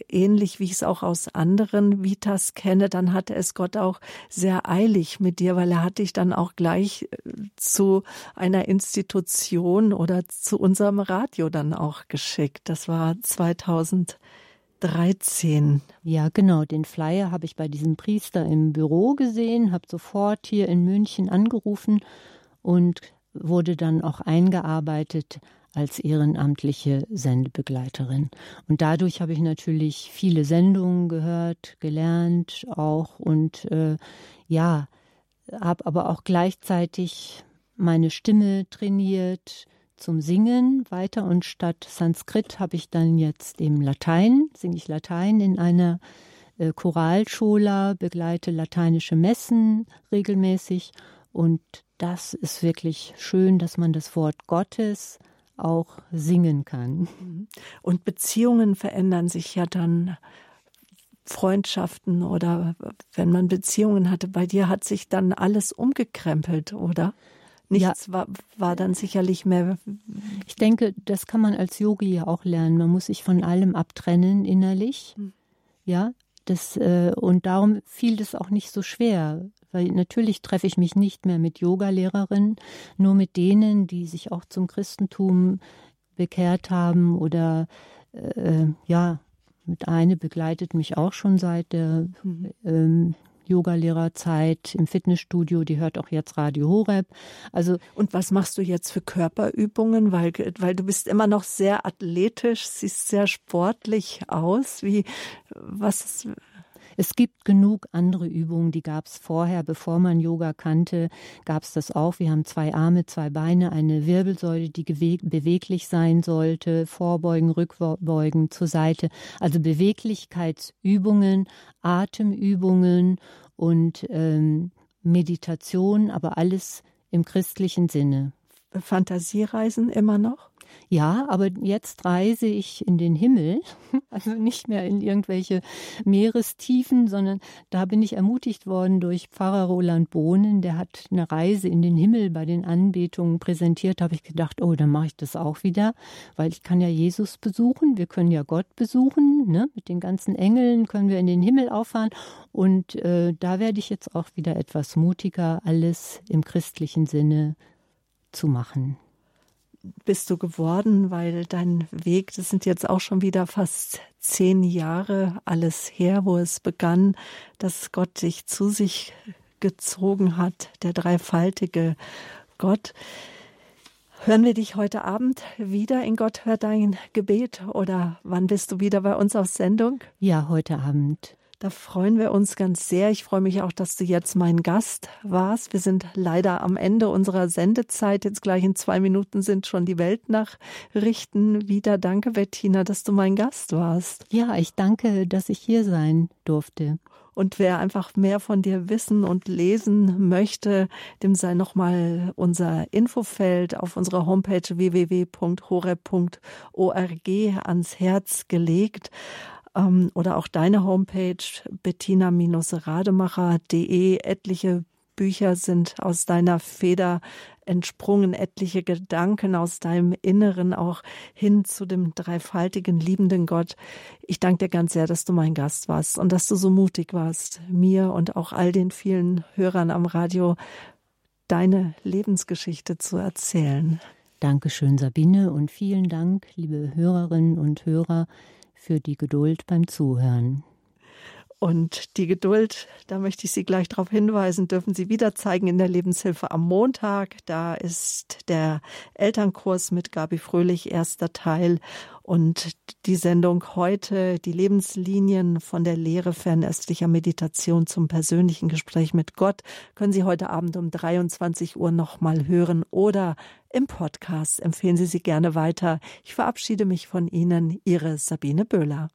ähnlich wie ich es auch aus anderen Vitas kenne, dann hatte es Gott auch sehr eilig mit dir, weil er hat dich dann auch gleich äh, zu einer Institution oder zu unserem Radio dann auch geschickt. Das war 2013. Ja, genau. Den Flyer habe ich bei diesem Priester im Büro gesehen, habe sofort hier in München angerufen und wurde dann auch eingearbeitet als ehrenamtliche Sendebegleiterin. Und dadurch habe ich natürlich viele Sendungen gehört, gelernt auch und äh, ja, habe aber auch gleichzeitig meine Stimme trainiert zum Singen weiter und statt Sanskrit habe ich dann jetzt eben Latein, singe ich Latein in einer äh, Choralschola, begleite lateinische Messen regelmäßig und das ist wirklich schön, dass man das Wort Gottes auch singen kann. Mhm. Und Beziehungen verändern sich ja dann. Freundschaften oder wenn man Beziehungen hatte, bei dir hat sich dann alles umgekrempelt, oder? Nichts ja. war, war dann sicherlich mehr. Ich denke, das kann man als Yogi ja auch lernen. Man muss sich von allem abtrennen innerlich. Hm. Ja, das, äh, und darum fiel das auch nicht so schwer, weil natürlich treffe ich mich nicht mehr mit Yogalehrerinnen, nur mit denen, die sich auch zum Christentum bekehrt haben oder äh, ja, mit eine begleitet mich auch schon seit der mhm. ähm, Yogalehrerzeit im Fitnessstudio, die hört auch jetzt Radio Horeb. Also und was machst du jetzt für Körperübungen, weil weil du bist immer noch sehr athletisch, siehst sehr sportlich aus. Wie was es gibt genug andere Übungen, die gab es vorher, bevor man Yoga kannte, gab es das auch. Wir haben zwei Arme, zwei Beine, eine Wirbelsäule, die beweglich sein sollte, vorbeugen, rückbeugen, zur Seite. Also Beweglichkeitsübungen, Atemübungen und ähm, Meditation, aber alles im christlichen Sinne. Fantasiereisen immer noch? Ja, aber jetzt reise ich in den Himmel, also nicht mehr in irgendwelche Meerestiefen, sondern da bin ich ermutigt worden durch Pfarrer Roland Bohnen, der hat eine Reise in den Himmel bei den Anbetungen präsentiert, Da habe ich gedacht, oh, dann mache ich das auch wieder, weil ich kann ja Jesus besuchen, wir können ja Gott besuchen, ne? mit den ganzen Engeln können wir in den Himmel auffahren. Und äh, da werde ich jetzt auch wieder etwas mutiger, alles im christlichen Sinne zu machen. Bist du geworden, weil dein Weg, das sind jetzt auch schon wieder fast zehn Jahre alles her, wo es begann, dass Gott dich zu sich gezogen hat, der dreifaltige Gott. Hören wir dich heute Abend wieder in Gott hört dein Gebet oder wann bist du wieder bei uns auf Sendung? Ja, heute Abend. Da freuen wir uns ganz sehr. Ich freue mich auch, dass du jetzt mein Gast warst. Wir sind leider am Ende unserer Sendezeit. Jetzt gleich in zwei Minuten sind schon die Weltnachrichten wieder. Danke, Bettina, dass du mein Gast warst. Ja, ich danke, dass ich hier sein durfte. Und wer einfach mehr von dir wissen und lesen möchte, dem sei nochmal unser Infofeld auf unserer Homepage www.hore.org ans Herz gelegt ähm, oder auch deine Homepage bettina-rademacher.de. Etliche Bücher sind aus deiner Feder entsprungen, etliche Gedanken aus deinem Inneren auch hin zu dem dreifaltigen, liebenden Gott. Ich danke dir ganz sehr, dass du mein Gast warst und dass du so mutig warst, mir und auch all den vielen Hörern am Radio deine Lebensgeschichte zu erzählen. Dankeschön, Sabine, und vielen Dank, liebe Hörerinnen und Hörer, für die Geduld beim Zuhören. Und die Geduld, da möchte ich Sie gleich darauf hinweisen, dürfen Sie wieder zeigen in der Lebenshilfe am Montag. Da ist der Elternkurs mit Gabi Fröhlich, erster Teil. Und die Sendung heute, die Lebenslinien von der Lehre fernöstlicher Meditation zum persönlichen Gespräch mit Gott, können Sie heute Abend um 23 Uhr nochmal hören oder im Podcast. Empfehlen Sie sie gerne weiter. Ich verabschiede mich von Ihnen, Ihre Sabine Böhler.